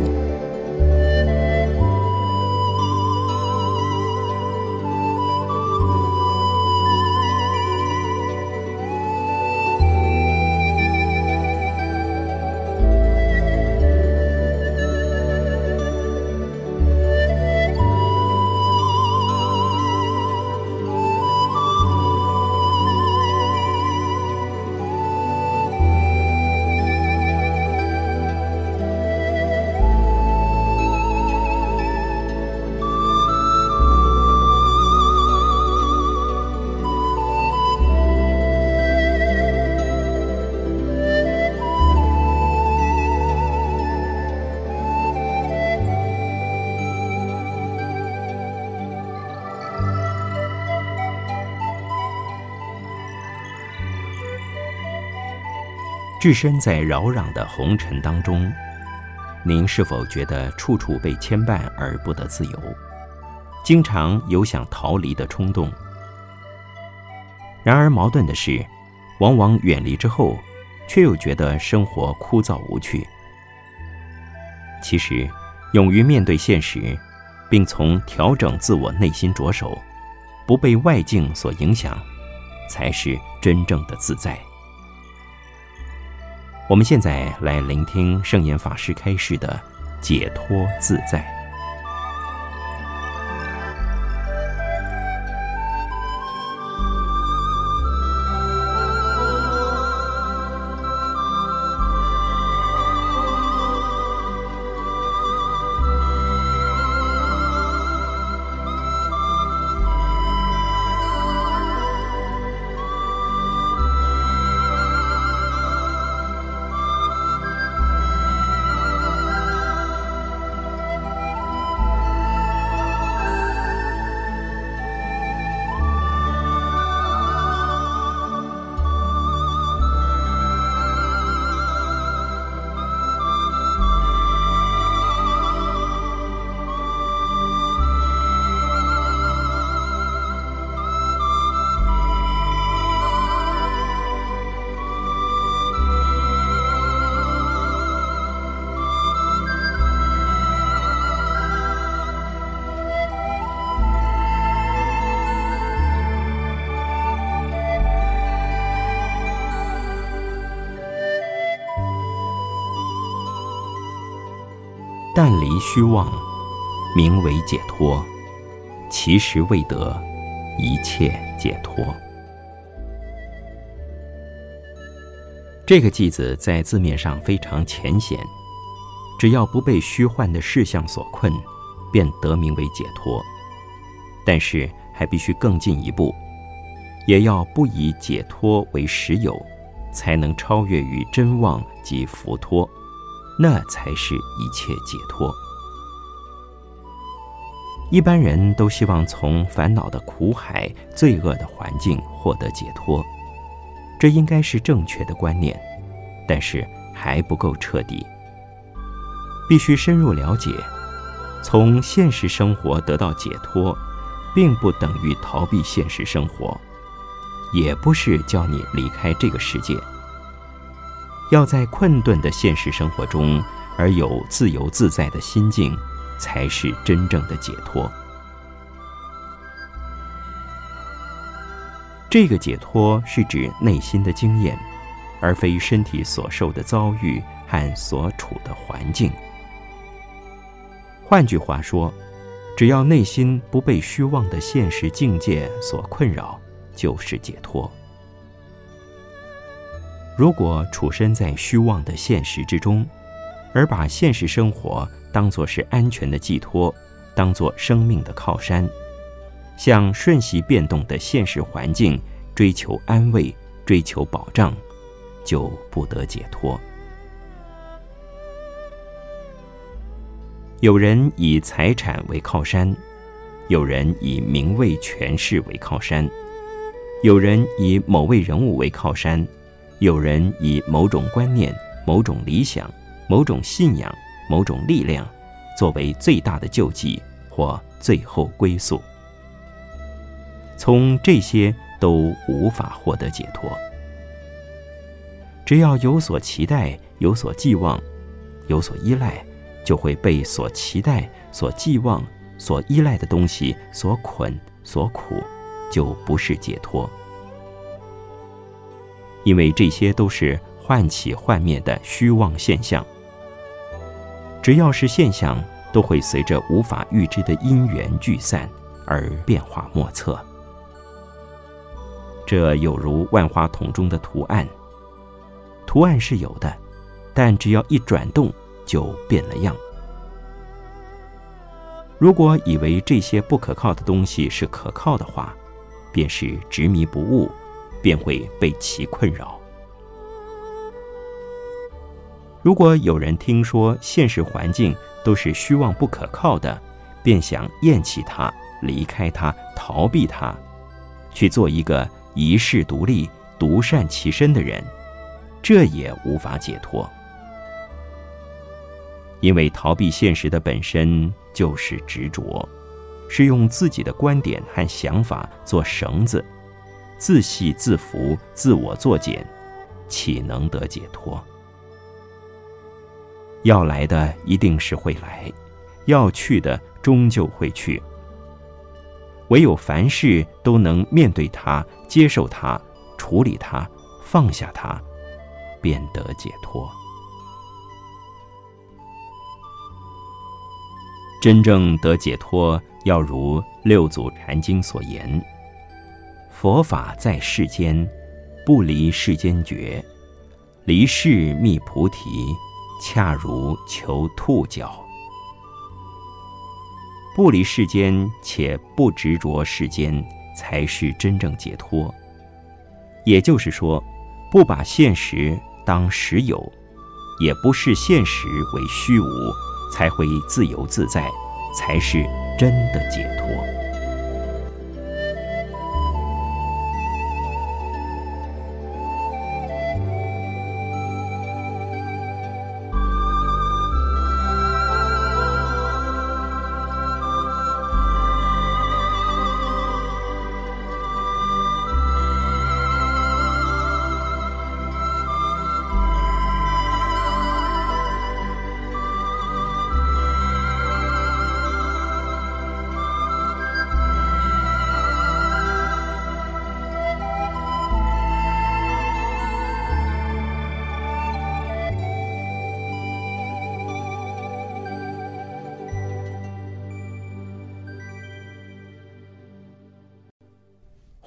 置身在扰攘的红尘当中，您是否觉得处处被牵绊而不得自由，经常有想逃离的冲动？然而矛盾的是，往往远离之后，却又觉得生活枯燥无趣。其实，勇于面对现实，并从调整自我内心着手，不被外境所影响，才是真正的自在。我们现在来聆听圣严法师开示的解脱自在。但离虚妄，名为解脱，其实未得一切解脱。这个句子在字面上非常浅显，只要不被虚幻的事相所困，便得名为解脱。但是还必须更进一步，也要不以解脱为实有，才能超越于真妄及浮脱。那才是一切解脱。一般人都希望从烦恼的苦海、罪恶的环境获得解脱，这应该是正确的观念，但是还不够彻底。必须深入了解，从现实生活得到解脱，并不等于逃避现实生活，也不是叫你离开这个世界。要在困顿的现实生活中，而有自由自在的心境，才是真正的解脱。这个解脱是指内心的经验，而非身体所受的遭遇和所处的环境。换句话说，只要内心不被虚妄的现实境界所困扰，就是解脱。如果处身在虚妄的现实之中，而把现实生活当作是安全的寄托，当作生命的靠山，向瞬息变动的现实环境追求安慰、追求保障，就不得解脱。有人以财产为靠山，有人以名位权势为靠山，有人以某位人物为靠山。有人以某种观念、某种理想、某种信仰、某种力量，作为最大的救济或最后归宿，从这些都无法获得解脱。只要有所期待、有所寄望、有所依赖，就会被所期待、所寄望、所依赖的东西所捆、所苦，就不是解脱。因为这些都是幻起幻灭的虚妄现象，只要是现象，都会随着无法预知的因缘聚散而变化莫测。这有如万花筒中的图案，图案是有的，但只要一转动就变了样。如果以为这些不可靠的东西是可靠的话，便是执迷不悟。便会被其困扰。如果有人听说现实环境都是虚妄不可靠的，便想厌弃它、离开它、逃避它，去做一个一世独立、独善其身的人，这也无法解脱。因为逃避现实的本身就是执着，是用自己的观点和想法做绳子。自系自缚，自我作茧，岂能得解脱？要来的一定是会来，要去的终究会去。唯有凡事都能面对它、接受它、处理它、放下它，便得解脱。真正得解脱，要如六祖坛经所言。佛法在世间，不离世间觉；离世觅菩提，恰如求兔角。不离世间，且不执着世间，才是真正解脱。也就是说，不把现实当实有，也不视现实为虚无，才会自由自在，才是真的解脱。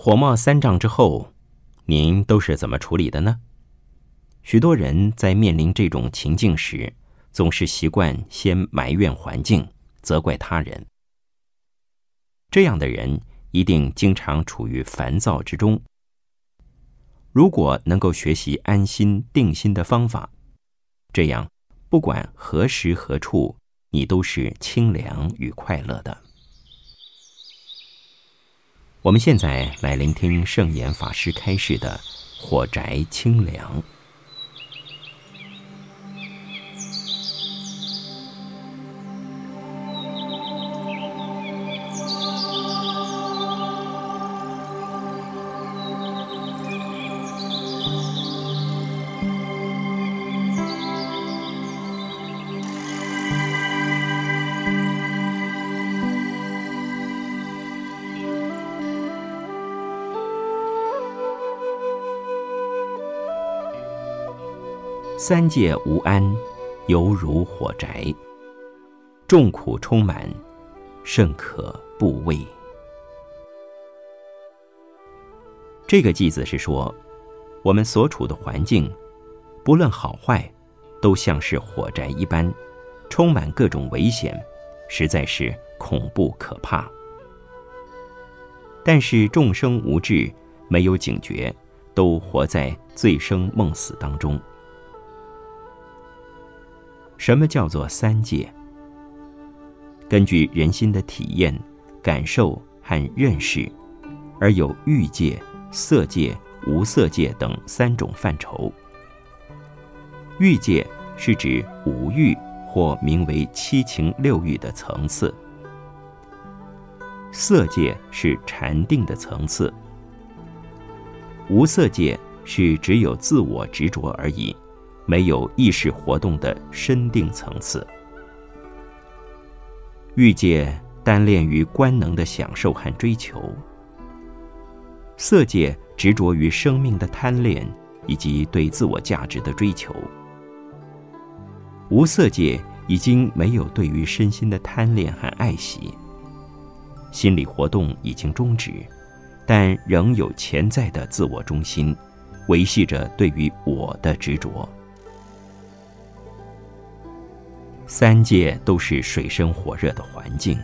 火冒三丈之后，您都是怎么处理的呢？许多人在面临这种情境时，总是习惯先埋怨环境，责怪他人。这样的人一定经常处于烦躁之中。如果能够学习安心定心的方法，这样不管何时何处，你都是清凉与快乐的。我们现在来聆听圣严法师开示的《火宅清凉》。三界无安，犹如火宅，众苦充满，甚可怖畏。这个句子是说，我们所处的环境，不论好坏，都像是火宅一般，充满各种危险，实在是恐怖可怕。但是众生无智，没有警觉，都活在醉生梦死当中。什么叫做三界？根据人心的体验、感受和认识，而有欲界、色界、无色界等三种范畴。欲界是指五欲或名为七情六欲的层次，色界是禅定的层次，无色界是只有自我执着而已。没有意识活动的深定层次，欲界单恋于官能的享受和追求，色界执着于生命的贪恋以及对自我价值的追求，无色界已经没有对于身心的贪恋和爱惜，心理活动已经终止，但仍有潜在的自我中心，维系着对于我的执着。三界都是水深火热的环境。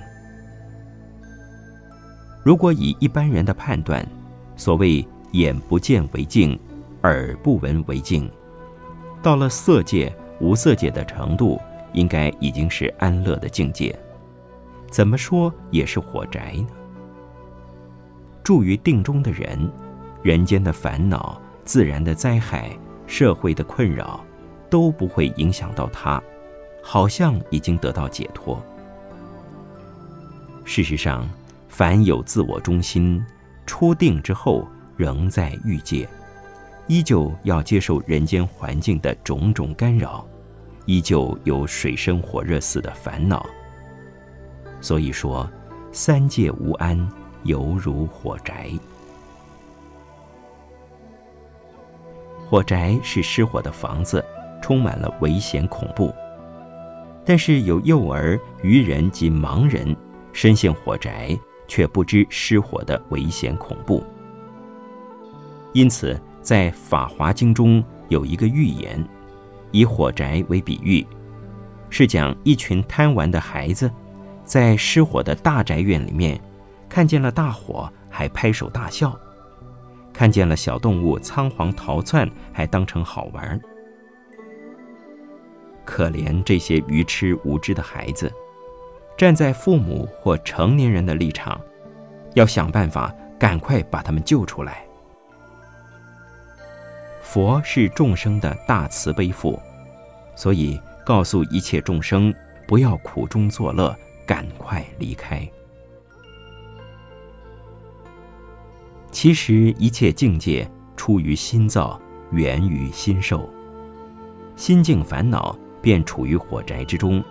如果以一般人的判断，所谓眼不见为净，耳不闻为净，到了色界、无色界的程度，应该已经是安乐的境界。怎么说也是火宅呢？住于定中的人，人间的烦恼、自然的灾害、社会的困扰，都不会影响到他。好像已经得到解脱。事实上，凡有自我中心，初定之后仍在欲界，依旧要接受人间环境的种种干扰，依旧有水深火热似的烦恼。所以说，三界无安，犹如火宅。火宅是失火的房子，充满了危险恐怖。但是有幼儿、愚人及盲人深陷火宅，却不知失火的危险恐怖。因此，在《法华经》中有一个寓言，以火宅为比喻，是讲一群贪玩的孩子，在失火的大宅院里面，看见了大火，还拍手大笑；看见了小动物仓皇逃窜，还当成好玩。可怜这些愚痴无知的孩子，站在父母或成年人的立场，要想办法赶快把他们救出来。佛是众生的大慈悲父，所以告诉一切众生不要苦中作乐，赶快离开。其实一切境界出于心造，源于心受，心境烦恼。便处于火宅之中，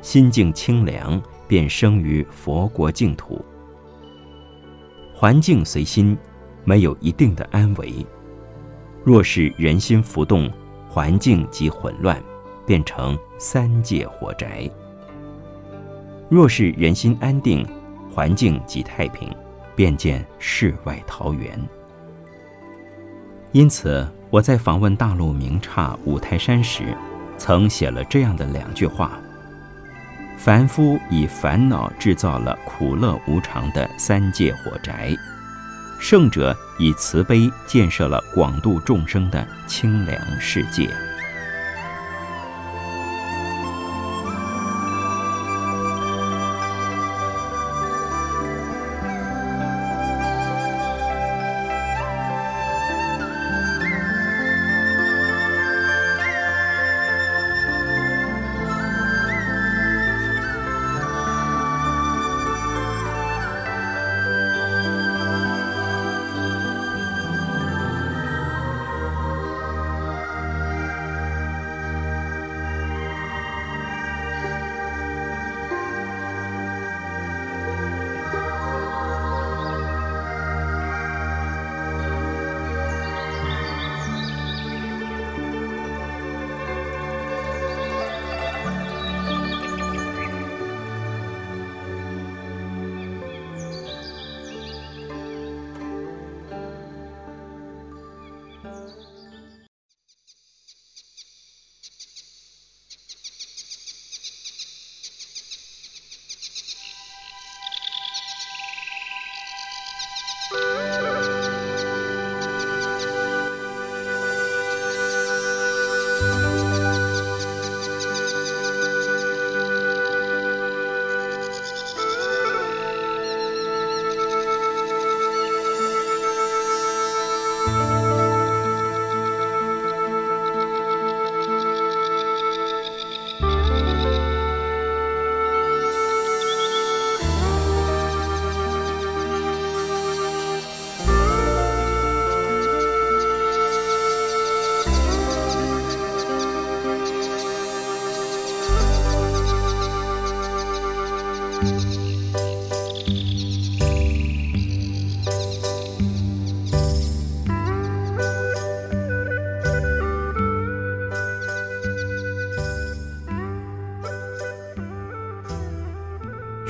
心境清凉，便生于佛国净土。环境随心，没有一定的安危。若是人心浮动，环境即混乱，变成三界火宅；若是人心安定，环境即太平，便见世外桃源。因此，我在访问大陆名刹五台山时，曾写了这样的两句话：凡夫以烦恼制造了苦乐无常的三界火宅，圣者以慈悲建设了广度众生的清凉世界。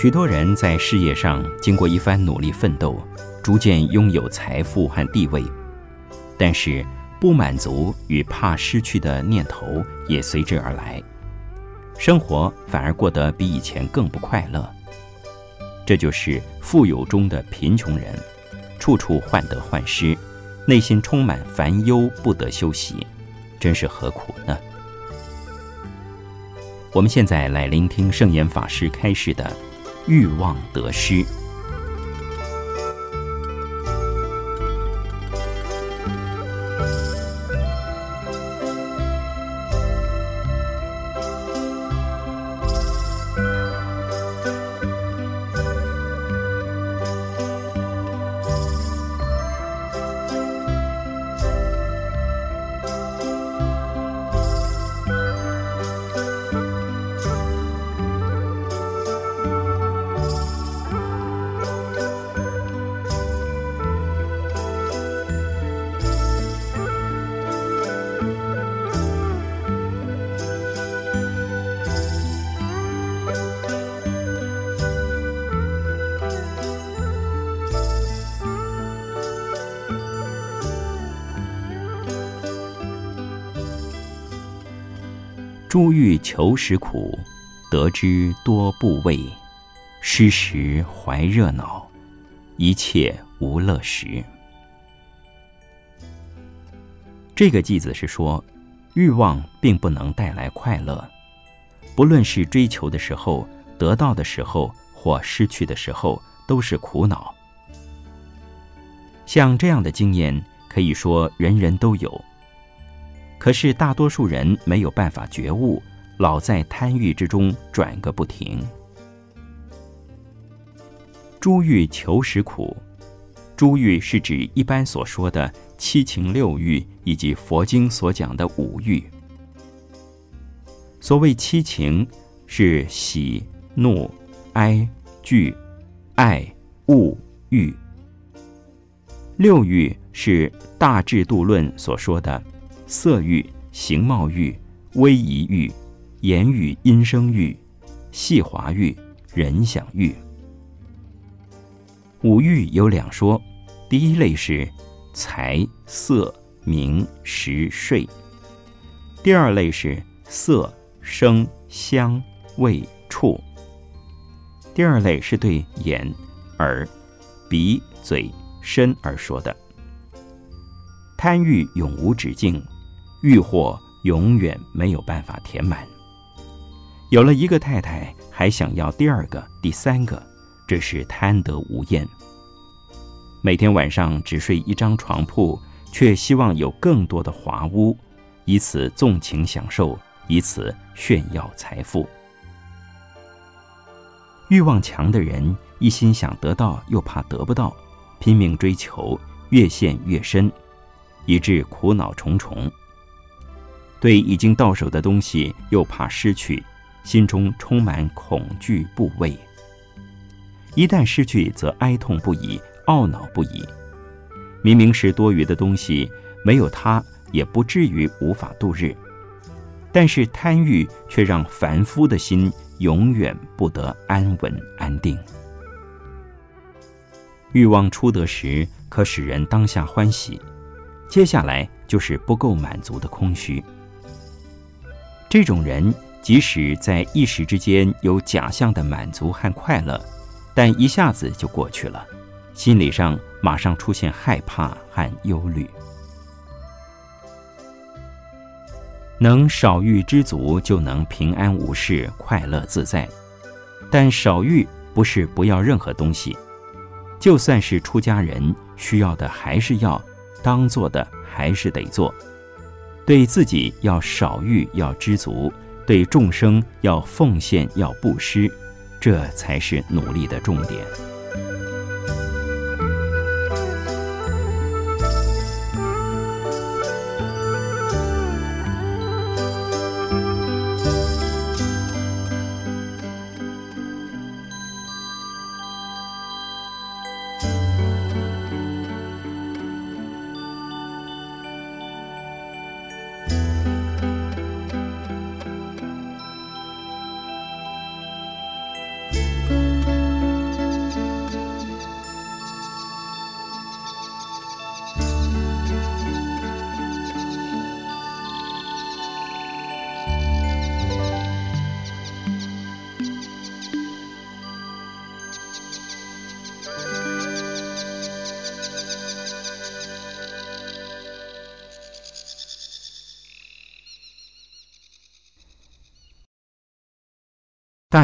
许多人在事业上经过一番努力奋斗，逐渐拥有财富和地位，但是不满足与怕失去的念头也随之而来，生活反而过得比以前更不快乐。这就是富有中的贫穷人，处处患得患失，内心充满烦忧，不得休息，真是何苦呢？我们现在来聆听圣严法师开示的。欲望得失。求时苦，得之多不畏；失时怀热恼，一切无乐时。这个句子是说，欲望并不能带来快乐，不论是追求的时候、得到的时候或失去的时候，都是苦恼。像这样的经验，可以说人人都有。可是大多数人没有办法觉悟，老在贪欲之中转个不停。诸欲求实苦，诸欲是指一般所说的七情六欲，以及佛经所讲的五欲。所谓七情，是喜、怒、哀、惧、爱、恶、欲；六欲是大智度论所说的。色欲、形貌欲、威仪欲、言语音声欲、细华欲、人想欲。五欲有两说，第一类是财色名食睡，第二类是色声香味触。第二类是对眼、耳、鼻、嘴、身而说的。贪欲永无止境，欲火永远没有办法填满。有了一个太太，还想要第二个、第三个。这是贪得无厌。每天晚上只睡一张床铺，却希望有更多的华屋，以此纵情享受，以此炫耀财富。欲望强的人，一心想得到，又怕得不到，拼命追求，越陷越深，以致苦恼重重。对已经到手的东西，又怕失去，心中充满恐惧怖畏。一旦失去，则哀痛不已，懊恼不已。明明是多余的东西，没有它也不至于无法度日。但是贪欲却让凡夫的心永远不得安稳安定。欲望初得时，可使人当下欢喜，接下来就是不够满足的空虚。这种人，即使在一时之间有假象的满足和快乐。但一下子就过去了，心理上马上出现害怕和忧虑。能少欲知足，就能平安无事、快乐自在。但少欲不是不要任何东西，就算是出家人，需要的还是要，当做的还是得做。对自己要少欲，要知足；对众生要奉献，要布施。这才是努力的重点。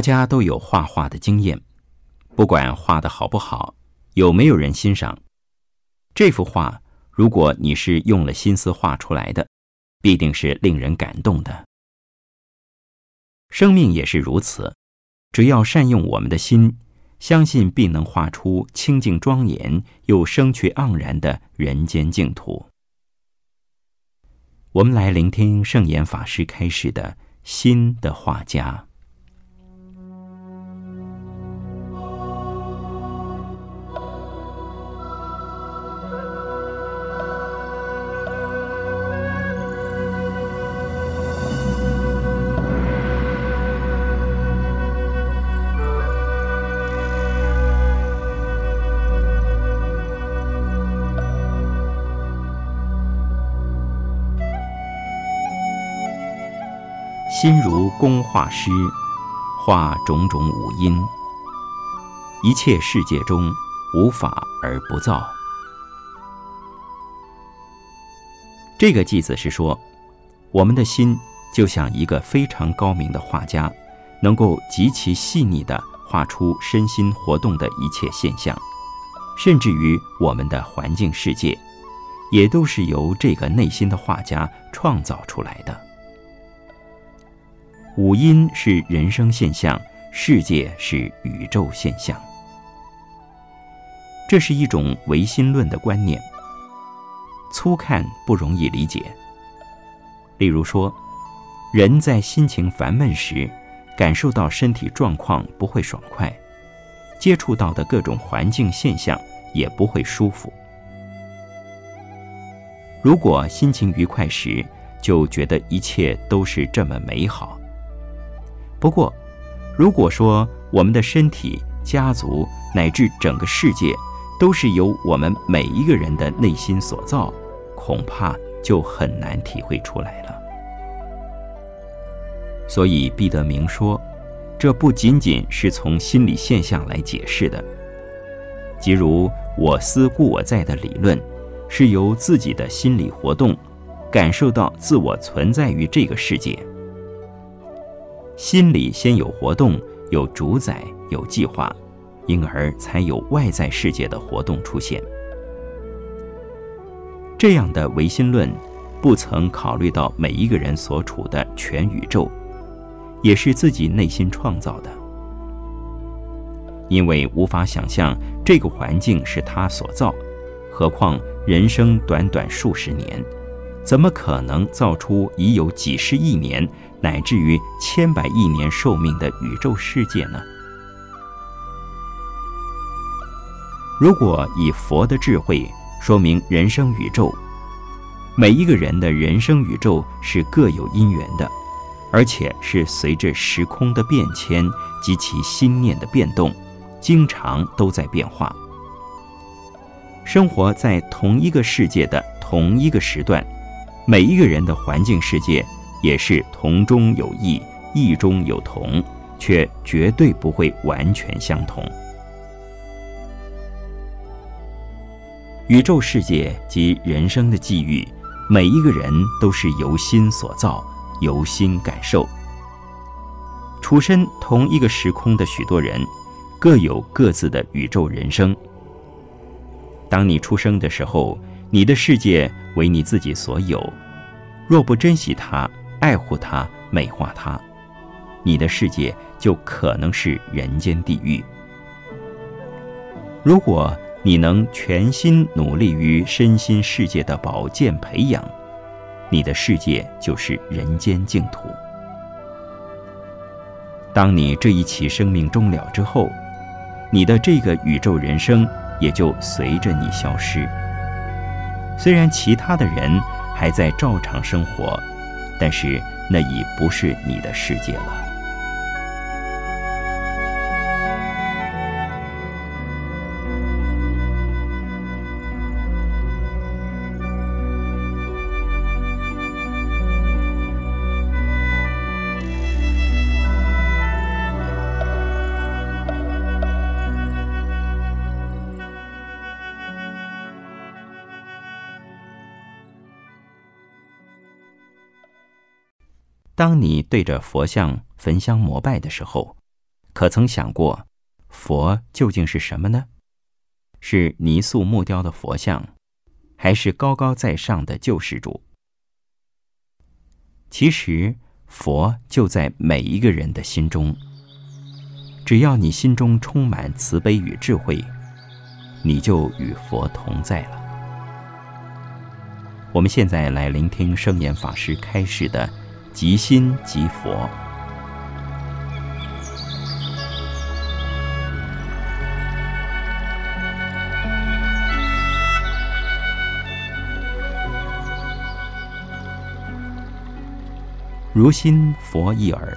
家都有画画的经验，不管画的好不好，有没有人欣赏，这幅画，如果你是用了心思画出来的，必定是令人感动的。生命也是如此，只要善用我们的心，相信必能画出清净庄严又生趣盎然的人间净土。我们来聆听圣严法师开始的心的画家。心如工画师，画种种五音。一切世界中无法而不造。这个句子是说，我们的心就像一个非常高明的画家，能够极其细腻地画出身心活动的一切现象，甚至于我们的环境世界，也都是由这个内心的画家创造出来的。五音是人生现象，世界是宇宙现象。这是一种唯心论的观念，粗看不容易理解。例如说，人在心情烦闷时，感受到身体状况不会爽快，接触到的各种环境现象也不会舒服。如果心情愉快时，就觉得一切都是这么美好。不过，如果说我们的身体、家族乃至整个世界都是由我们每一个人的内心所造，恐怕就很难体会出来了。所以毕德明说，这不仅仅是从心理现象来解释的，即如“我思故我在”的理论，是由自己的心理活动感受到自我存在于这个世界。心里先有活动，有主宰，有计划，因而才有外在世界的活动出现。这样的唯心论，不曾考虑到每一个人所处的全宇宙。也是自己内心创造的，因为无法想象这个环境是他所造，何况人生短短数十年，怎么可能造出已有几十亿年乃至于千百亿年寿命的宇宙世界呢？如果以佛的智慧说明人生宇宙，每一个人的人生宇宙是各有因缘的。而且是随着时空的变迁及其心念的变动，经常都在变化。生活在同一个世界的同一个时段，每一个人的环境世界也是同中有异，异中有同，却绝对不会完全相同。宇宙世界及人生的际遇，每一个人都是由心所造。由心感受，出身同一个时空的许多人，各有各自的宇宙人生。当你出生的时候，你的世界为你自己所有，若不珍惜它、爱护它、美化它，你的世界就可能是人间地狱。如果你能全心努力于身心世界的保健培养，你的世界就是人间净土。当你这一期生命终了之后，你的这个宇宙人生也就随着你消失。虽然其他的人还在照常生活，但是那已不是你的世界了。当你对着佛像焚香膜拜的时候，可曾想过，佛究竟是什么呢？是泥塑木雕的佛像，还是高高在上的救世主？其实，佛就在每一个人的心中。只要你心中充满慈悲与智慧，你就与佛同在了。我们现在来聆听圣严法师开示的。即心即佛，如心佛一耳，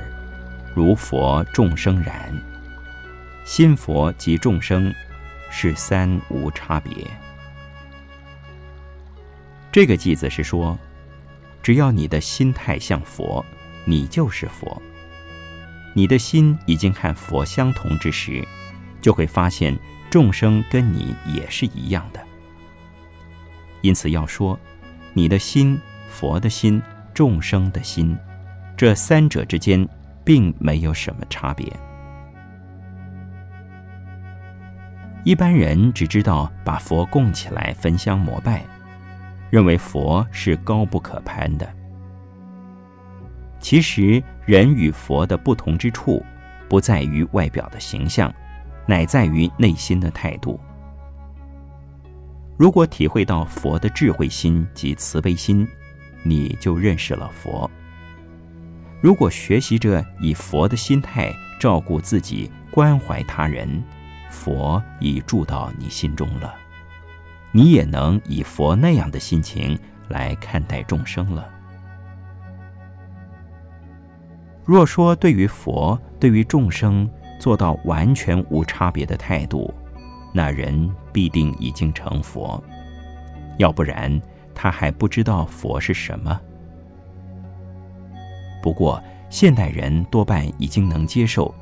如佛众生然。心佛及众生，是三无差别。这个偈子是说。只要你的心态像佛，你就是佛。你的心已经和佛相同之时，就会发现众生跟你也是一样的。因此要说，你的心、佛的心、众生的心，这三者之间并没有什么差别。一般人只知道把佛供起来焚香膜拜。认为佛是高不可攀的。其实，人与佛的不同之处，不在于外表的形象，乃在于内心的态度。如果体会到佛的智慧心及慈悲心，你就认识了佛。如果学习着以佛的心态照顾自己、关怀他人，佛已住到你心中了。你也能以佛那样的心情来看待众生了。若说对于佛、对于众生做到完全无差别的态度，那人必定已经成佛，要不然他还不知道佛是什么。不过现代人多半已经能接受，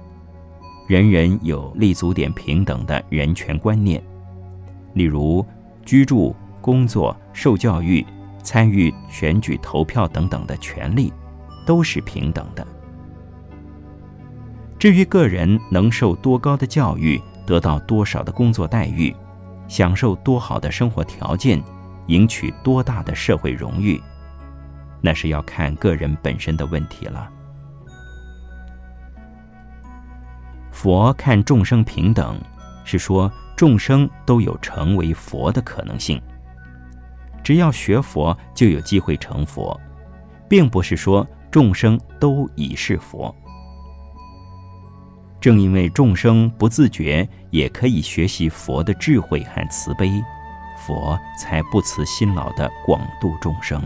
人人有立足点平等的人权观念，例如居住、工作、受教育、参与选举、投票等等的权利，都是平等的。至于个人能受多高的教育，得到多少的工作待遇，享受多好的生活条件，赢取多大的社会荣誉，那是要看个人本身的问题了。佛看众生平等，是说众生都有成为佛的可能性。只要学佛就有机会成佛，并不是说众生都已是佛。正因为众生不自觉也可以学习佛的智慧和慈悲，佛才不辞辛劳的广度众生。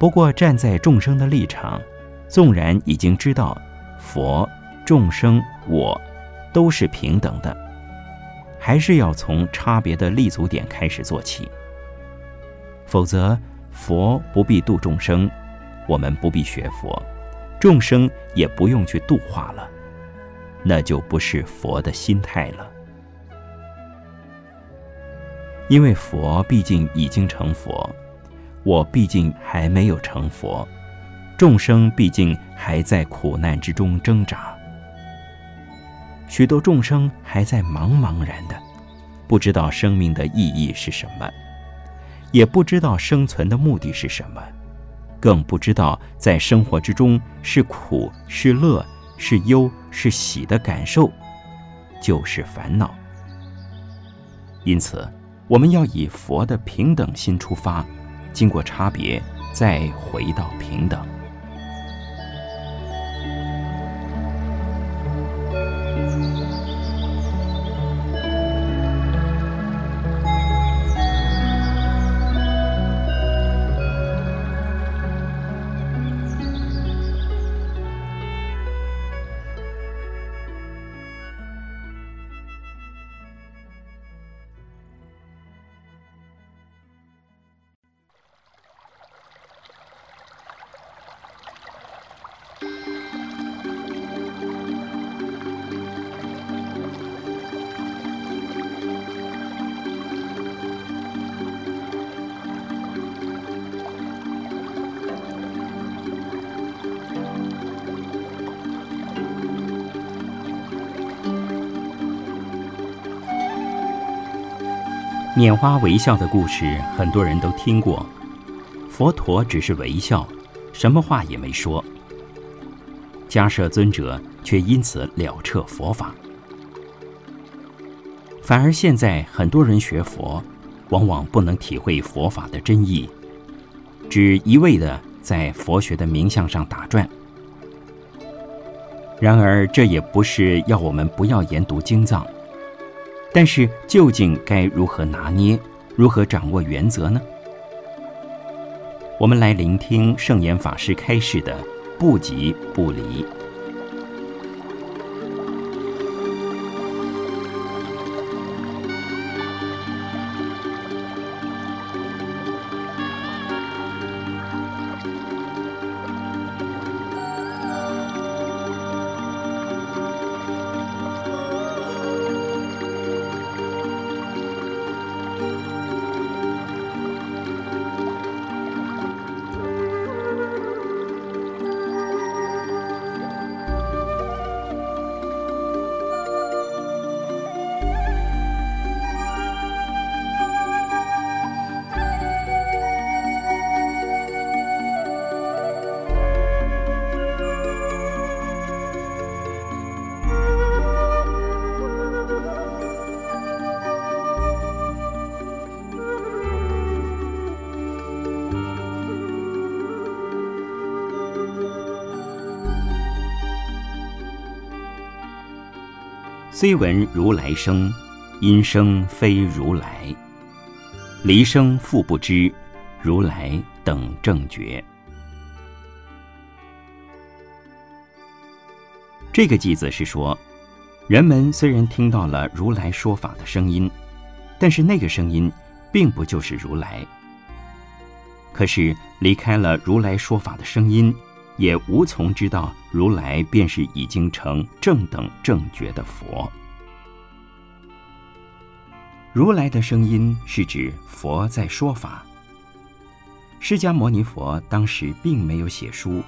不过站在众生的立场，纵然已经知道佛、众生、我都是平等的，还是要从差别的立足点开始做起。否则，佛不必度众生，我们不必学佛。众生也不用去度化了，那就不是佛的心态了。因为佛毕竟已经成佛，我毕竟还没有成佛，众生毕竟还在苦难之中挣扎，许多众生还在茫茫然的，不知道生命的意义是什么，也不知道生存的目的是什么。更不知道在生活之中是苦是乐是忧是喜的感受，就是烦恼。因此，我们要以佛的平等心出发，经过差别，再回到平等。thank you 拈花微笑的故事，很多人都听过。佛陀只是微笑，什么话也没说。迦摄尊者却因此了彻佛法。反而现在很多人学佛，往往不能体会佛法的真意，只一味的在佛学的名相上打转。然而，这也不是要我们不要研读经藏。但是，究竟该如何拿捏，如何掌握原则呢？我们来聆听圣严法师开示的“不即不离”。虽闻如来声，音声非如来。离声复不知，如来等正觉。这个偈子是说，人们虽然听到了如来说法的声音，但是那个声音并不就是如来。可是离开了如来说法的声音，也无从知道如来便是已经成正等正觉的佛。如来的声音是指佛在说法。释迦牟尼佛当时并没有写书，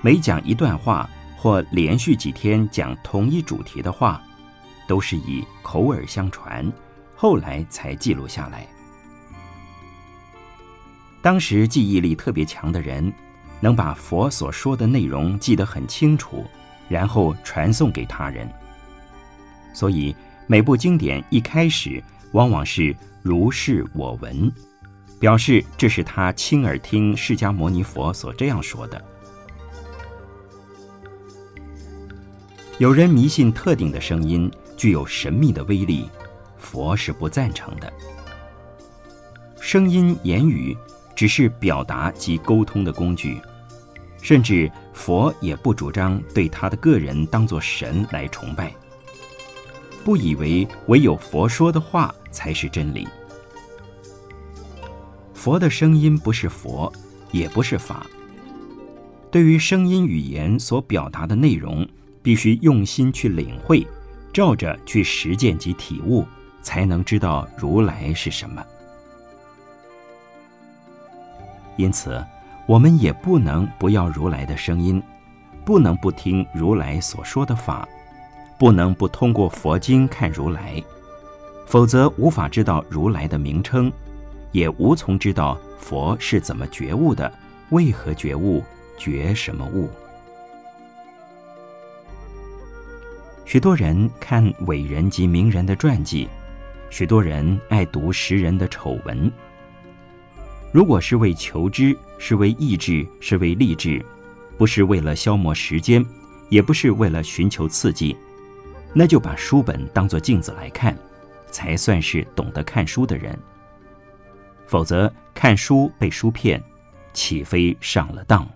每讲一段话或连续几天讲同一主题的话，都是以口耳相传，后来才记录下来。当时记忆力特别强的人，能把佛所说的内容记得很清楚，然后传送给他人。所以每部经典一开始往往是如是我闻，表示这是他亲耳听释迦牟尼佛所这样说的。有人迷信特定的声音具有神秘的威力，佛是不赞成的。声音言语。只是表达及沟通的工具，甚至佛也不主张对他的个人当作神来崇拜，不以为唯有佛说的话才是真理。佛的声音不是佛，也不是法。对于声音语言所表达的内容，必须用心去领会，照着去实践及体悟，才能知道如来是什么。因此，我们也不能不要如来的声音，不能不听如来所说的法，不能不通过佛经看如来，否则无法知道如来的名称，也无从知道佛是怎么觉悟的，为何觉悟，觉什么悟。许多人看伟人及名人的传记，许多人爱读识人的丑闻。如果是为求知，是为意志，是为励志，不是为了消磨时间，也不是为了寻求刺激，那就把书本当作镜子来看，才算是懂得看书的人。否则，看书被书骗，岂非上了当？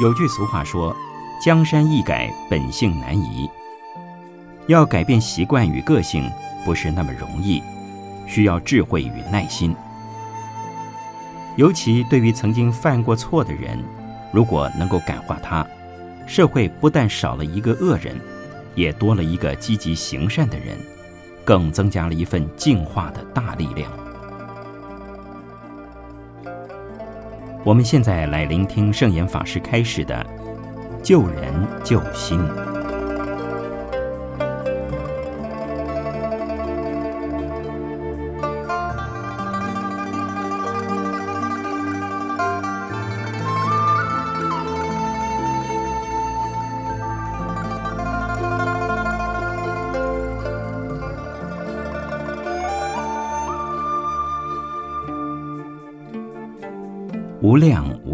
有句俗话说：“江山易改，本性难移。”要改变习惯与个性，不是那么容易，需要智慧与耐心。尤其对于曾经犯过错的人，如果能够感化他，社会不但少了一个恶人，也多了一个积极行善的人，更增加了一份净化的大力量。我们现在来聆听圣严法师开始的“救人救心”。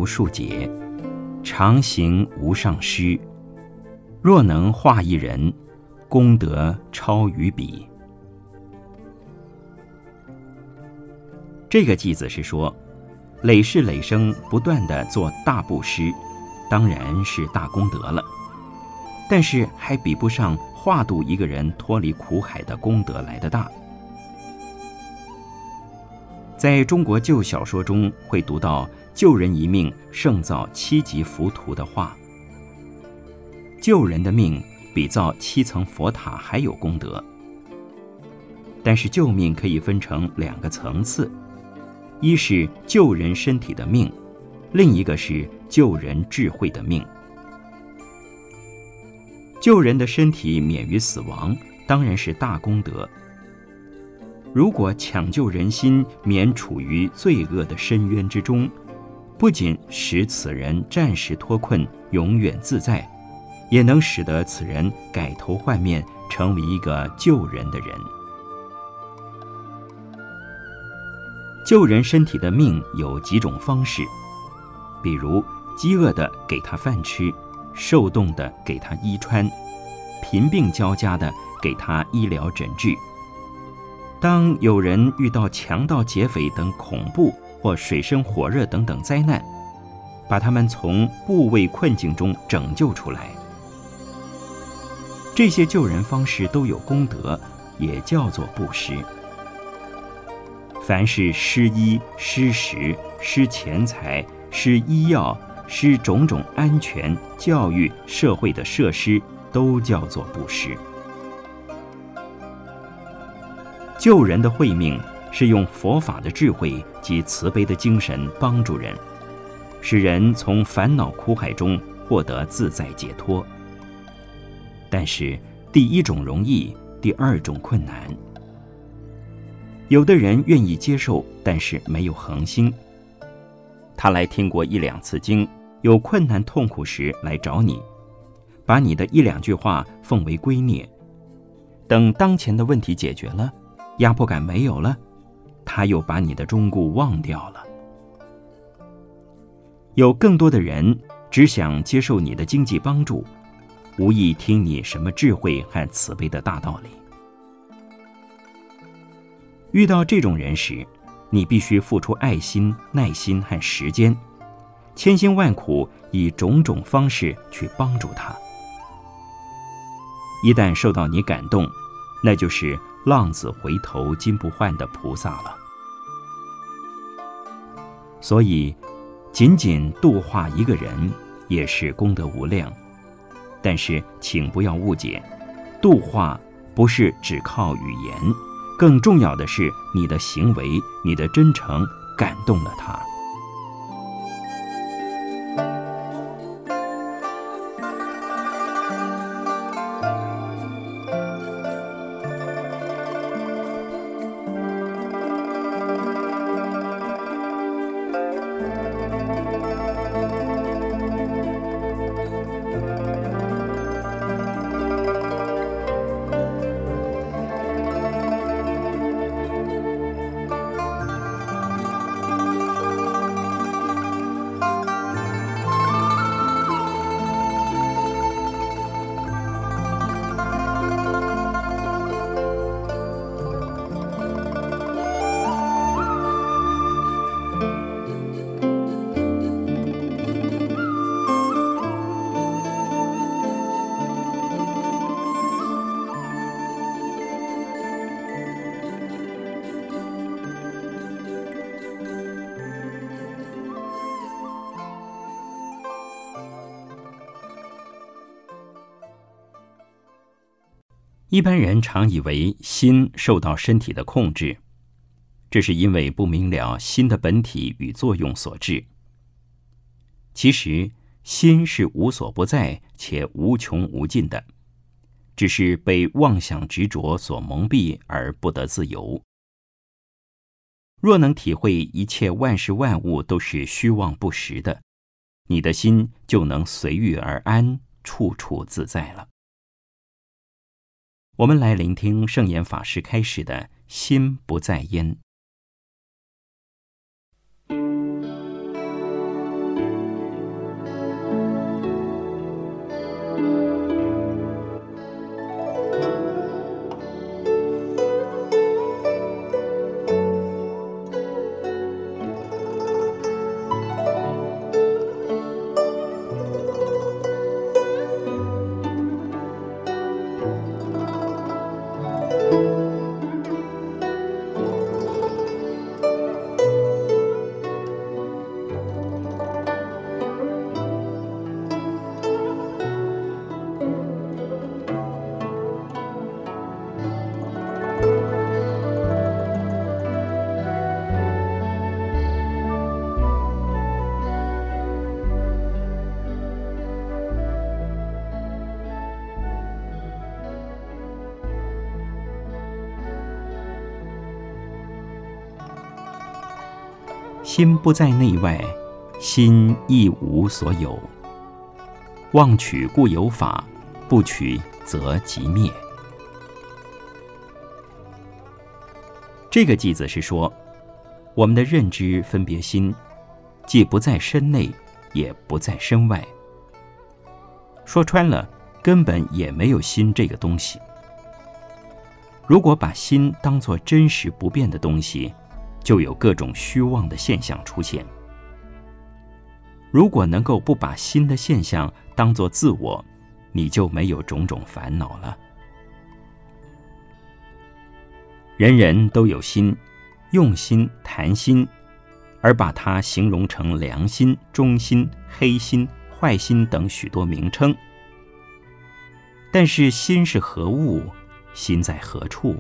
数劫，常行无上师。若能化一人，功德超于彼。这个偈子是说，累世累生不断的做大布施，当然是大功德了，但是还比不上化度一个人脱离苦海的功德来的大。在中国旧小说中，会读到救人一命胜造七级浮屠的话。救人的命比造七层佛塔还有功德，但是救命可以分成两个层次，一是救人身体的命，另一个是救人智慧的命。救人的身体免于死亡，当然是大功德。如果抢救人心免处于罪恶的深渊之中，不仅使此人暂时脱困，永远自在。也能使得此人改头换面，成为一个救人的人。救人身体的命有几种方式，比如饥饿的给他饭吃，受冻的给他衣穿，贫病交加的给他医疗诊治。当有人遇到强盗、劫匪等恐怖或水深火热等等灾难，把他们从部位困境中拯救出来。这些救人方式都有功德，也叫做布施。凡是施衣、施食、施钱财、施医药、施种种安全、教育、社会的设施，都叫做布施。救人的慧命是用佛法的智慧及慈悲的精神帮助人，使人从烦恼苦海中获得自在解脱。但是，第一种容易，第二种困难。有的人愿意接受，但是没有恒心。他来听过一两次经，有困难痛苦时来找你，把你的一两句话奉为圭臬。等当前的问题解决了，压迫感没有了，他又把你的忠固忘掉了。有更多的人只想接受你的经济帮助。无意听你什么智慧和慈悲的大道理。遇到这种人时，你必须付出爱心、耐心和时间，千辛万苦以种种方式去帮助他。一旦受到你感动，那就是浪子回头金不换的菩萨了。所以，仅仅度化一个人，也是功德无量。但是，请不要误解，度化不是只靠语言，更重要的是你的行为，你的真诚感动了他。一般人常以为心受到身体的控制，这是因为不明了心的本体与作用所致。其实，心是无所不在且无穷无尽的，只是被妄想执着所蒙蔽而不得自由。若能体会一切万事万物都是虚妄不实的，你的心就能随遇而安，处处自在了。我们来聆听圣严法师开始的心不在焉。心不在内外，心亦无所有。妄取故有法，不取则即灭。这个句子是说，我们的认知分别心，既不在身内，也不在身外。说穿了，根本也没有心这个东西。如果把心当作真实不变的东西，就有各种虚妄的现象出现。如果能够不把心的现象当作自我，你就没有种种烦恼了。人人都有心，用心、谈心，而把它形容成良心、忠心、黑心、坏心等许多名称。但是心是何物？心在何处？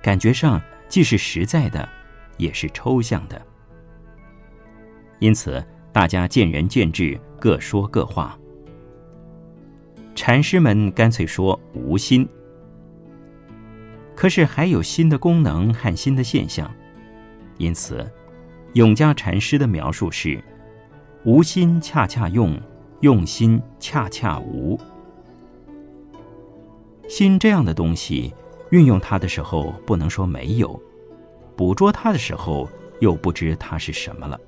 感觉上既是实在的，也是抽象的。因此，大家见仁见智，各说各话。禅师们干脆说无心。可是还有心的功能和心的现象，因此，永嘉禅师的描述是：无心恰恰用，用心恰恰无。心这样的东西，运用它的时候不能说没有，捕捉它的时候又不知它是什么了。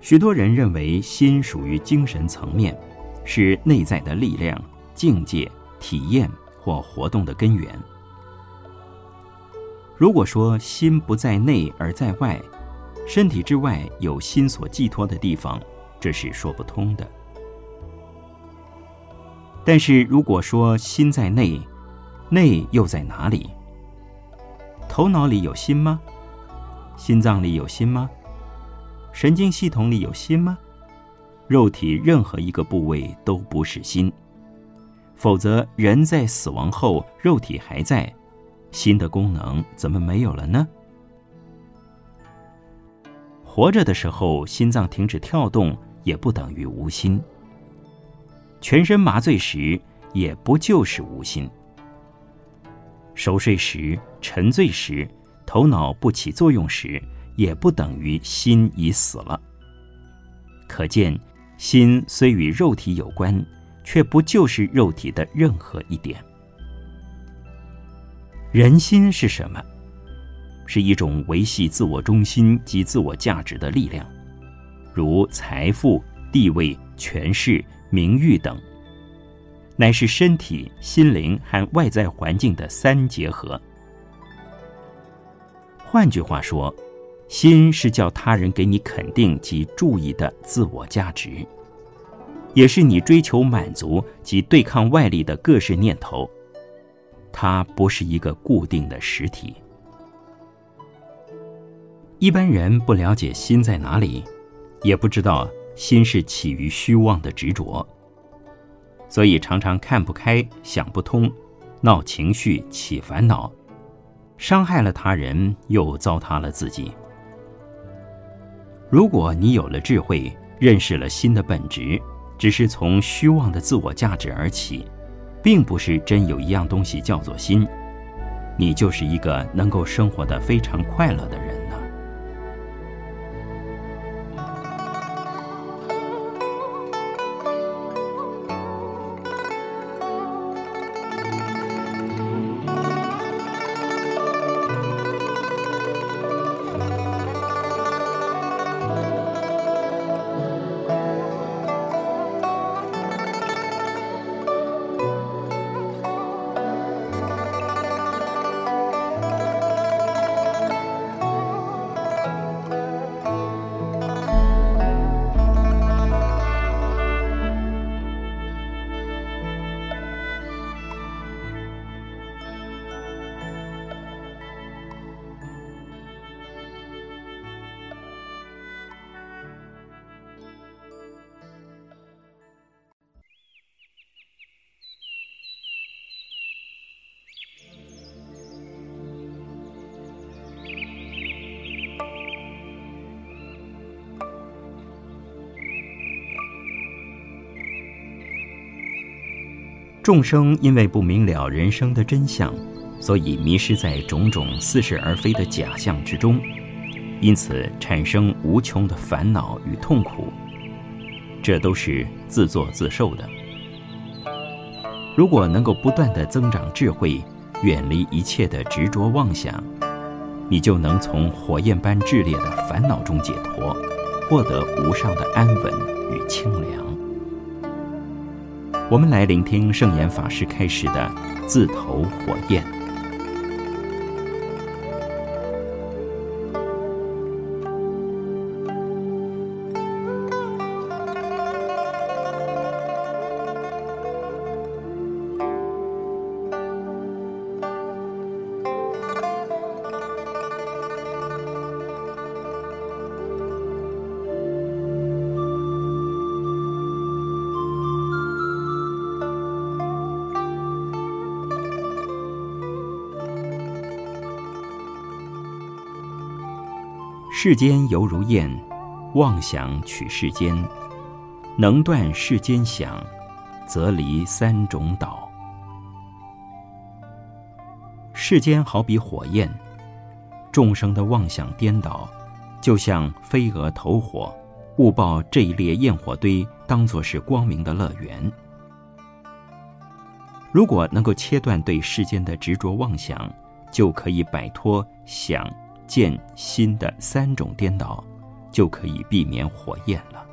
许多人认为心属于精神层面，是内在的力量、境界。体验或活动的根源。如果说心不在内而在外，身体之外有心所寄托的地方，这是说不通的。但是如果说心在内，内又在哪里？头脑里有心吗？心脏里有心吗？神经系统里有心吗？肉体任何一个部位都不是心。否则，人在死亡后，肉体还在，心的功能怎么没有了呢？活着的时候，心脏停止跳动，也不等于无心；全身麻醉时，也不就是无心；熟睡时、沉醉时、头脑不起作用时，也不等于心已死了。可见，心虽与肉体有关。却不就是肉体的任何一点。人心是什么？是一种维系自我中心及自我价值的力量，如财富、地位、权势、名誉等，乃是身体、心灵和外在环境的三结合。换句话说，心是叫他人给你肯定及注意的自我价值。也是你追求满足及对抗外力的各式念头，它不是一个固定的实体。一般人不了解心在哪里，也不知道心是起于虚妄的执着，所以常常看不开、想不通，闹情绪、起烦恼，伤害了他人，又糟蹋了自己。如果你有了智慧，认识了心的本质。只是从虚妄的自我价值而起，并不是真有一样东西叫做心，你就是一个能够生活的非常快乐的人。众生因为不明了人生的真相，所以迷失在种种似是而非的假象之中，因此产生无穷的烦恼与痛苦。这都是自作自受的。如果能够不断的增长智慧，远离一切的执着妄想，你就能从火焰般炽烈的烦恼中解脱，获得无上的安稳与清凉。我们来聆听圣严法师开始的自投火焰。世间犹如焰，妄想取世间，能断世间想，则离三种岛。世间好比火焰，众生的妄想颠倒，就像飞蛾投火，误报这一列焰火堆当作是光明的乐园。如果能够切断对世间的执着妄想，就可以摆脱想。见心的三种颠倒，就可以避免火焰了。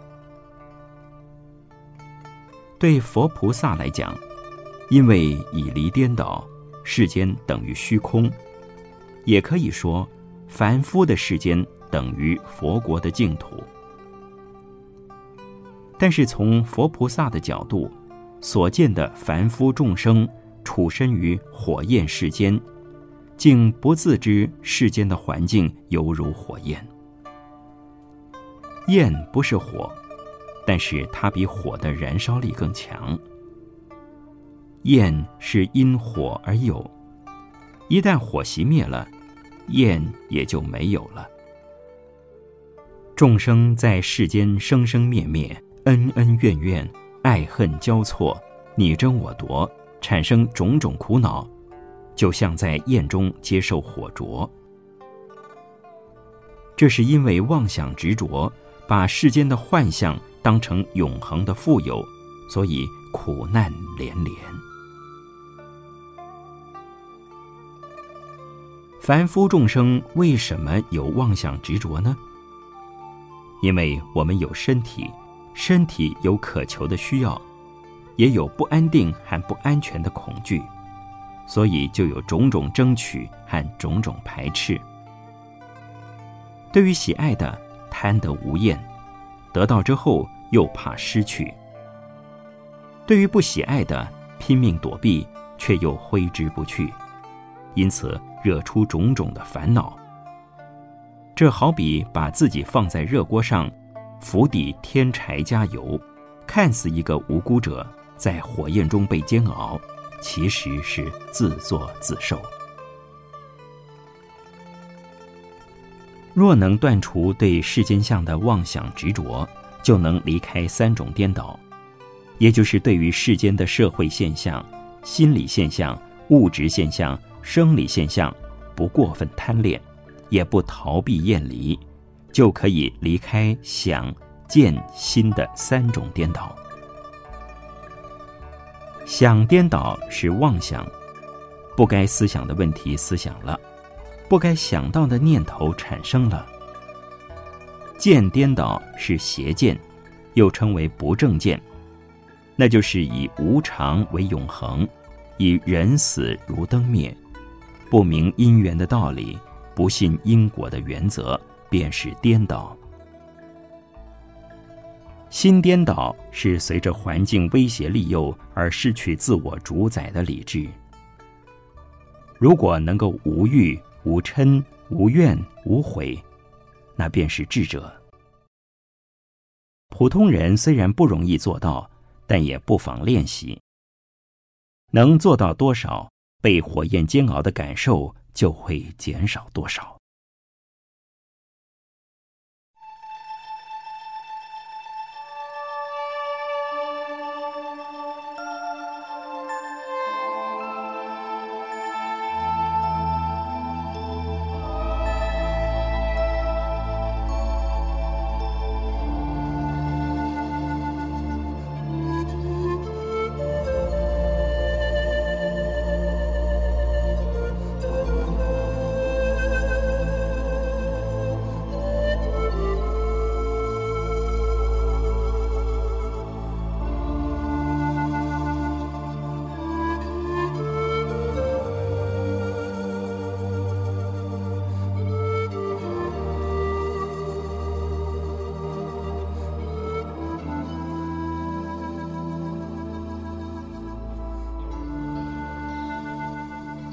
对佛菩萨来讲，因为已离颠倒，世间等于虚空，也可以说，凡夫的世间等于佛国的净土。但是从佛菩萨的角度，所见的凡夫众生处身于火焰世间。竟不自知世间的环境犹如火焰。焰不是火，但是它比火的燃烧力更强。焰是因火而有，一旦火熄灭了，焰也就没有了。众生在世间生生灭灭，恩恩怨怨，爱恨交错，你争我夺，产生种种苦恼。就像在焰中接受火灼，这是因为妄想执着，把世间的幻象当成永恒的富有，所以苦难连连。凡夫众生为什么有妄想执着呢？因为我们有身体，身体有渴求的需要，也有不安定和不安全的恐惧。所以就有种种争取和种种排斥。对于喜爱的贪得无厌，得到之后又怕失去；对于不喜爱的拼命躲避，却又挥之不去，因此惹出种种的烦恼。这好比把自己放在热锅上，釜底添柴加油，看似一个无辜者在火焰中被煎熬。其实是自作自受。若能断除对世间相的妄想执着，就能离开三种颠倒，也就是对于世间的社会现象、心理现象、物质现象、生理现象，不过分贪恋，也不逃避厌离，就可以离开想、见、心的三种颠倒。想颠倒是妄想，不该思想的问题思想了，不该想到的念头产生了。见颠倒是邪见，又称为不正见，那就是以无常为永恒，以人死如灯灭，不明因缘的道理，不信因果的原则，便是颠倒。心颠倒是随着环境威胁利诱而失去自我主宰的理智。如果能够无欲、无嗔、无怨、无悔，那便是智者。普通人虽然不容易做到，但也不妨练习。能做到多少，被火焰煎熬的感受就会减少多少。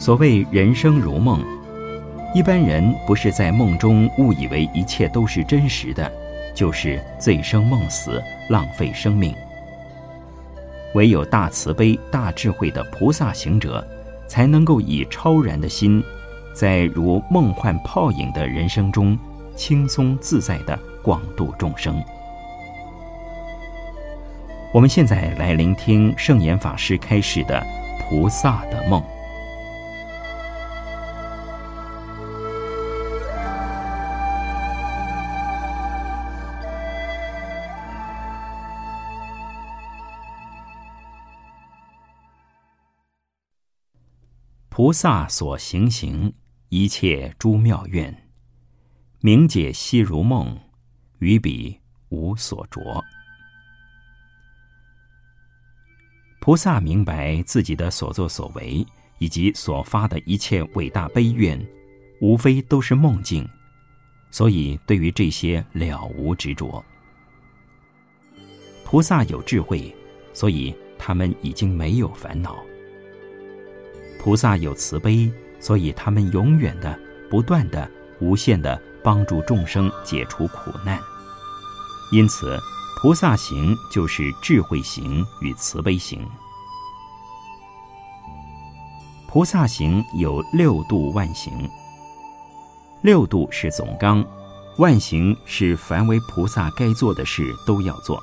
所谓人生如梦，一般人不是在梦中误以为一切都是真实的，就是醉生梦死，浪费生命。唯有大慈悲、大智慧的菩萨行者，才能够以超然的心，在如梦幻泡影的人生中，轻松自在地广度众生。我们现在来聆听圣严法师开示的《菩萨的梦》。菩萨所行行，一切诸妙愿，明解悉如梦，于彼无所着。菩萨明白自己的所作所为以及所发的一切伟大悲愿，无非都是梦境，所以对于这些了无执着。菩萨有智慧，所以他们已经没有烦恼。菩萨有慈悲，所以他们永远的、不断的、无限的帮助众生解除苦难。因此，菩萨行就是智慧行与慈悲行。菩萨行有六度万行，六度是总纲，万行是凡为菩萨该做的事都要做。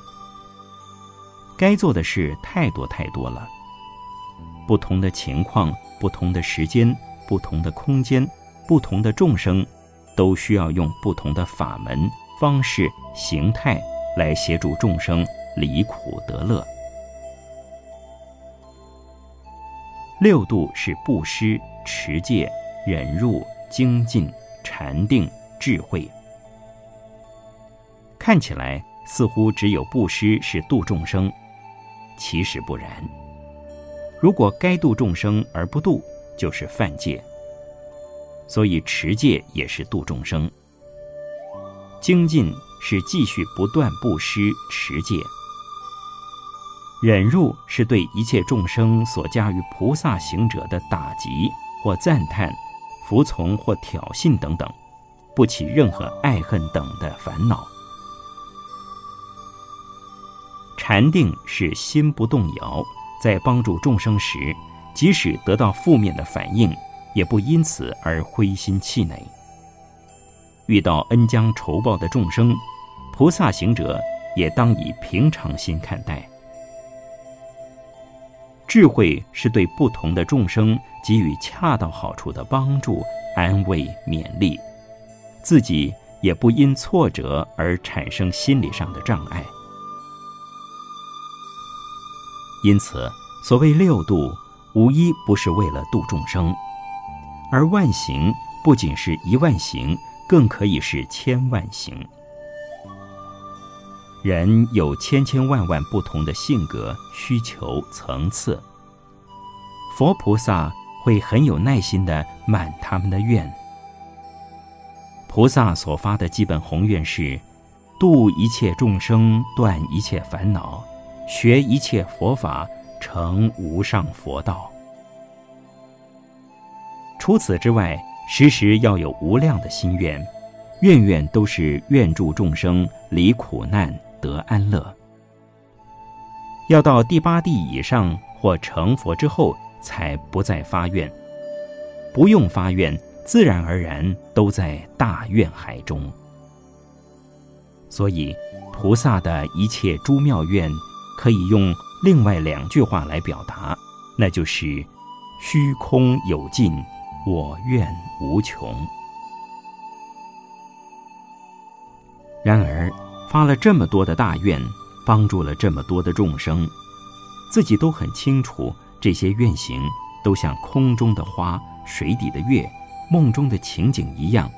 该做的事太多太多了，不同的情况。不同的时间、不同的空间、不同的众生，都需要用不同的法门、方式、形态来协助众生离苦得乐。六度是布施、持戒、忍辱、精进、禅定、智慧。看起来似乎只有布施是度众生，其实不然。如果该度众生而不度，就是犯戒。所以持戒也是度众生。精进是继续不断布施持戒。忍辱是对一切众生所加于菩萨行者的打击或赞叹、服从或挑衅等等，不起任何爱恨等的烦恼。禅定是心不动摇。在帮助众生时，即使得到负面的反应，也不因此而灰心气馁。遇到恩将仇报的众生，菩萨行者也当以平常心看待。智慧是对不同的众生给予恰到好处的帮助、安慰、勉励，自己也不因挫折而产生心理上的障碍。因此，所谓六度，无一不是为了度众生；而万行不仅是一万行，更可以是千万行。人有千千万万不同的性格、需求、层次，佛菩萨会很有耐心地满他们的愿。菩萨所发的基本宏愿是：度一切众生，断一切烦恼。学一切佛法，成无上佛道。除此之外，时时要有无量的心愿，愿愿都是愿助众生离苦难得安乐。要到第八地以上或成佛之后，才不再发愿，不用发愿，自然而然都在大愿海中。所以，菩萨的一切诸妙愿。可以用另外两句话来表达，那就是“虚空有尽，我愿无穷”。然而，发了这么多的大愿，帮助了这么多的众生，自己都很清楚，这些愿行都像空中的花、水底的月、梦中的情景一样，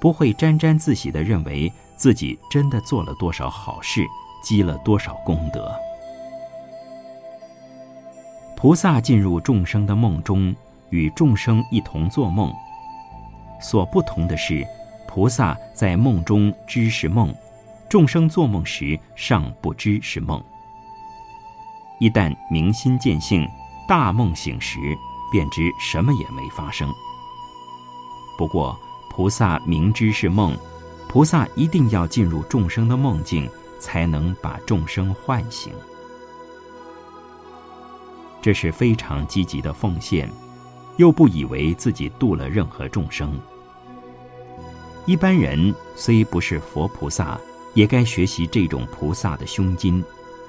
不会沾沾自喜地认为自己真的做了多少好事。积了多少功德？菩萨进入众生的梦中，与众生一同做梦。所不同的是，菩萨在梦中知是梦，众生做梦时尚不知是梦。一旦明心见性，大梦醒时，便知什么也没发生。不过，菩萨明知是梦，菩萨一定要进入众生的梦境，才能把众生唤醒。这是非常积极的奉献，又不以为自己度了任何众生。一般人虽不是佛菩萨，也该学习这种菩萨的胸襟，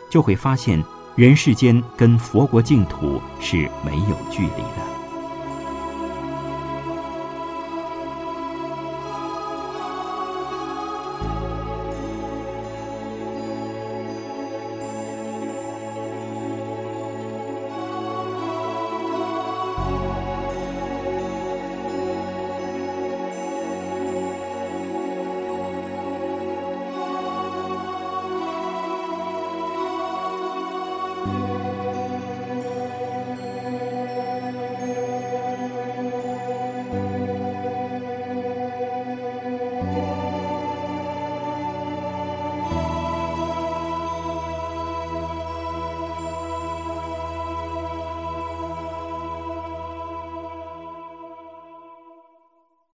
就会发现人世间跟佛国净土是没有距离的。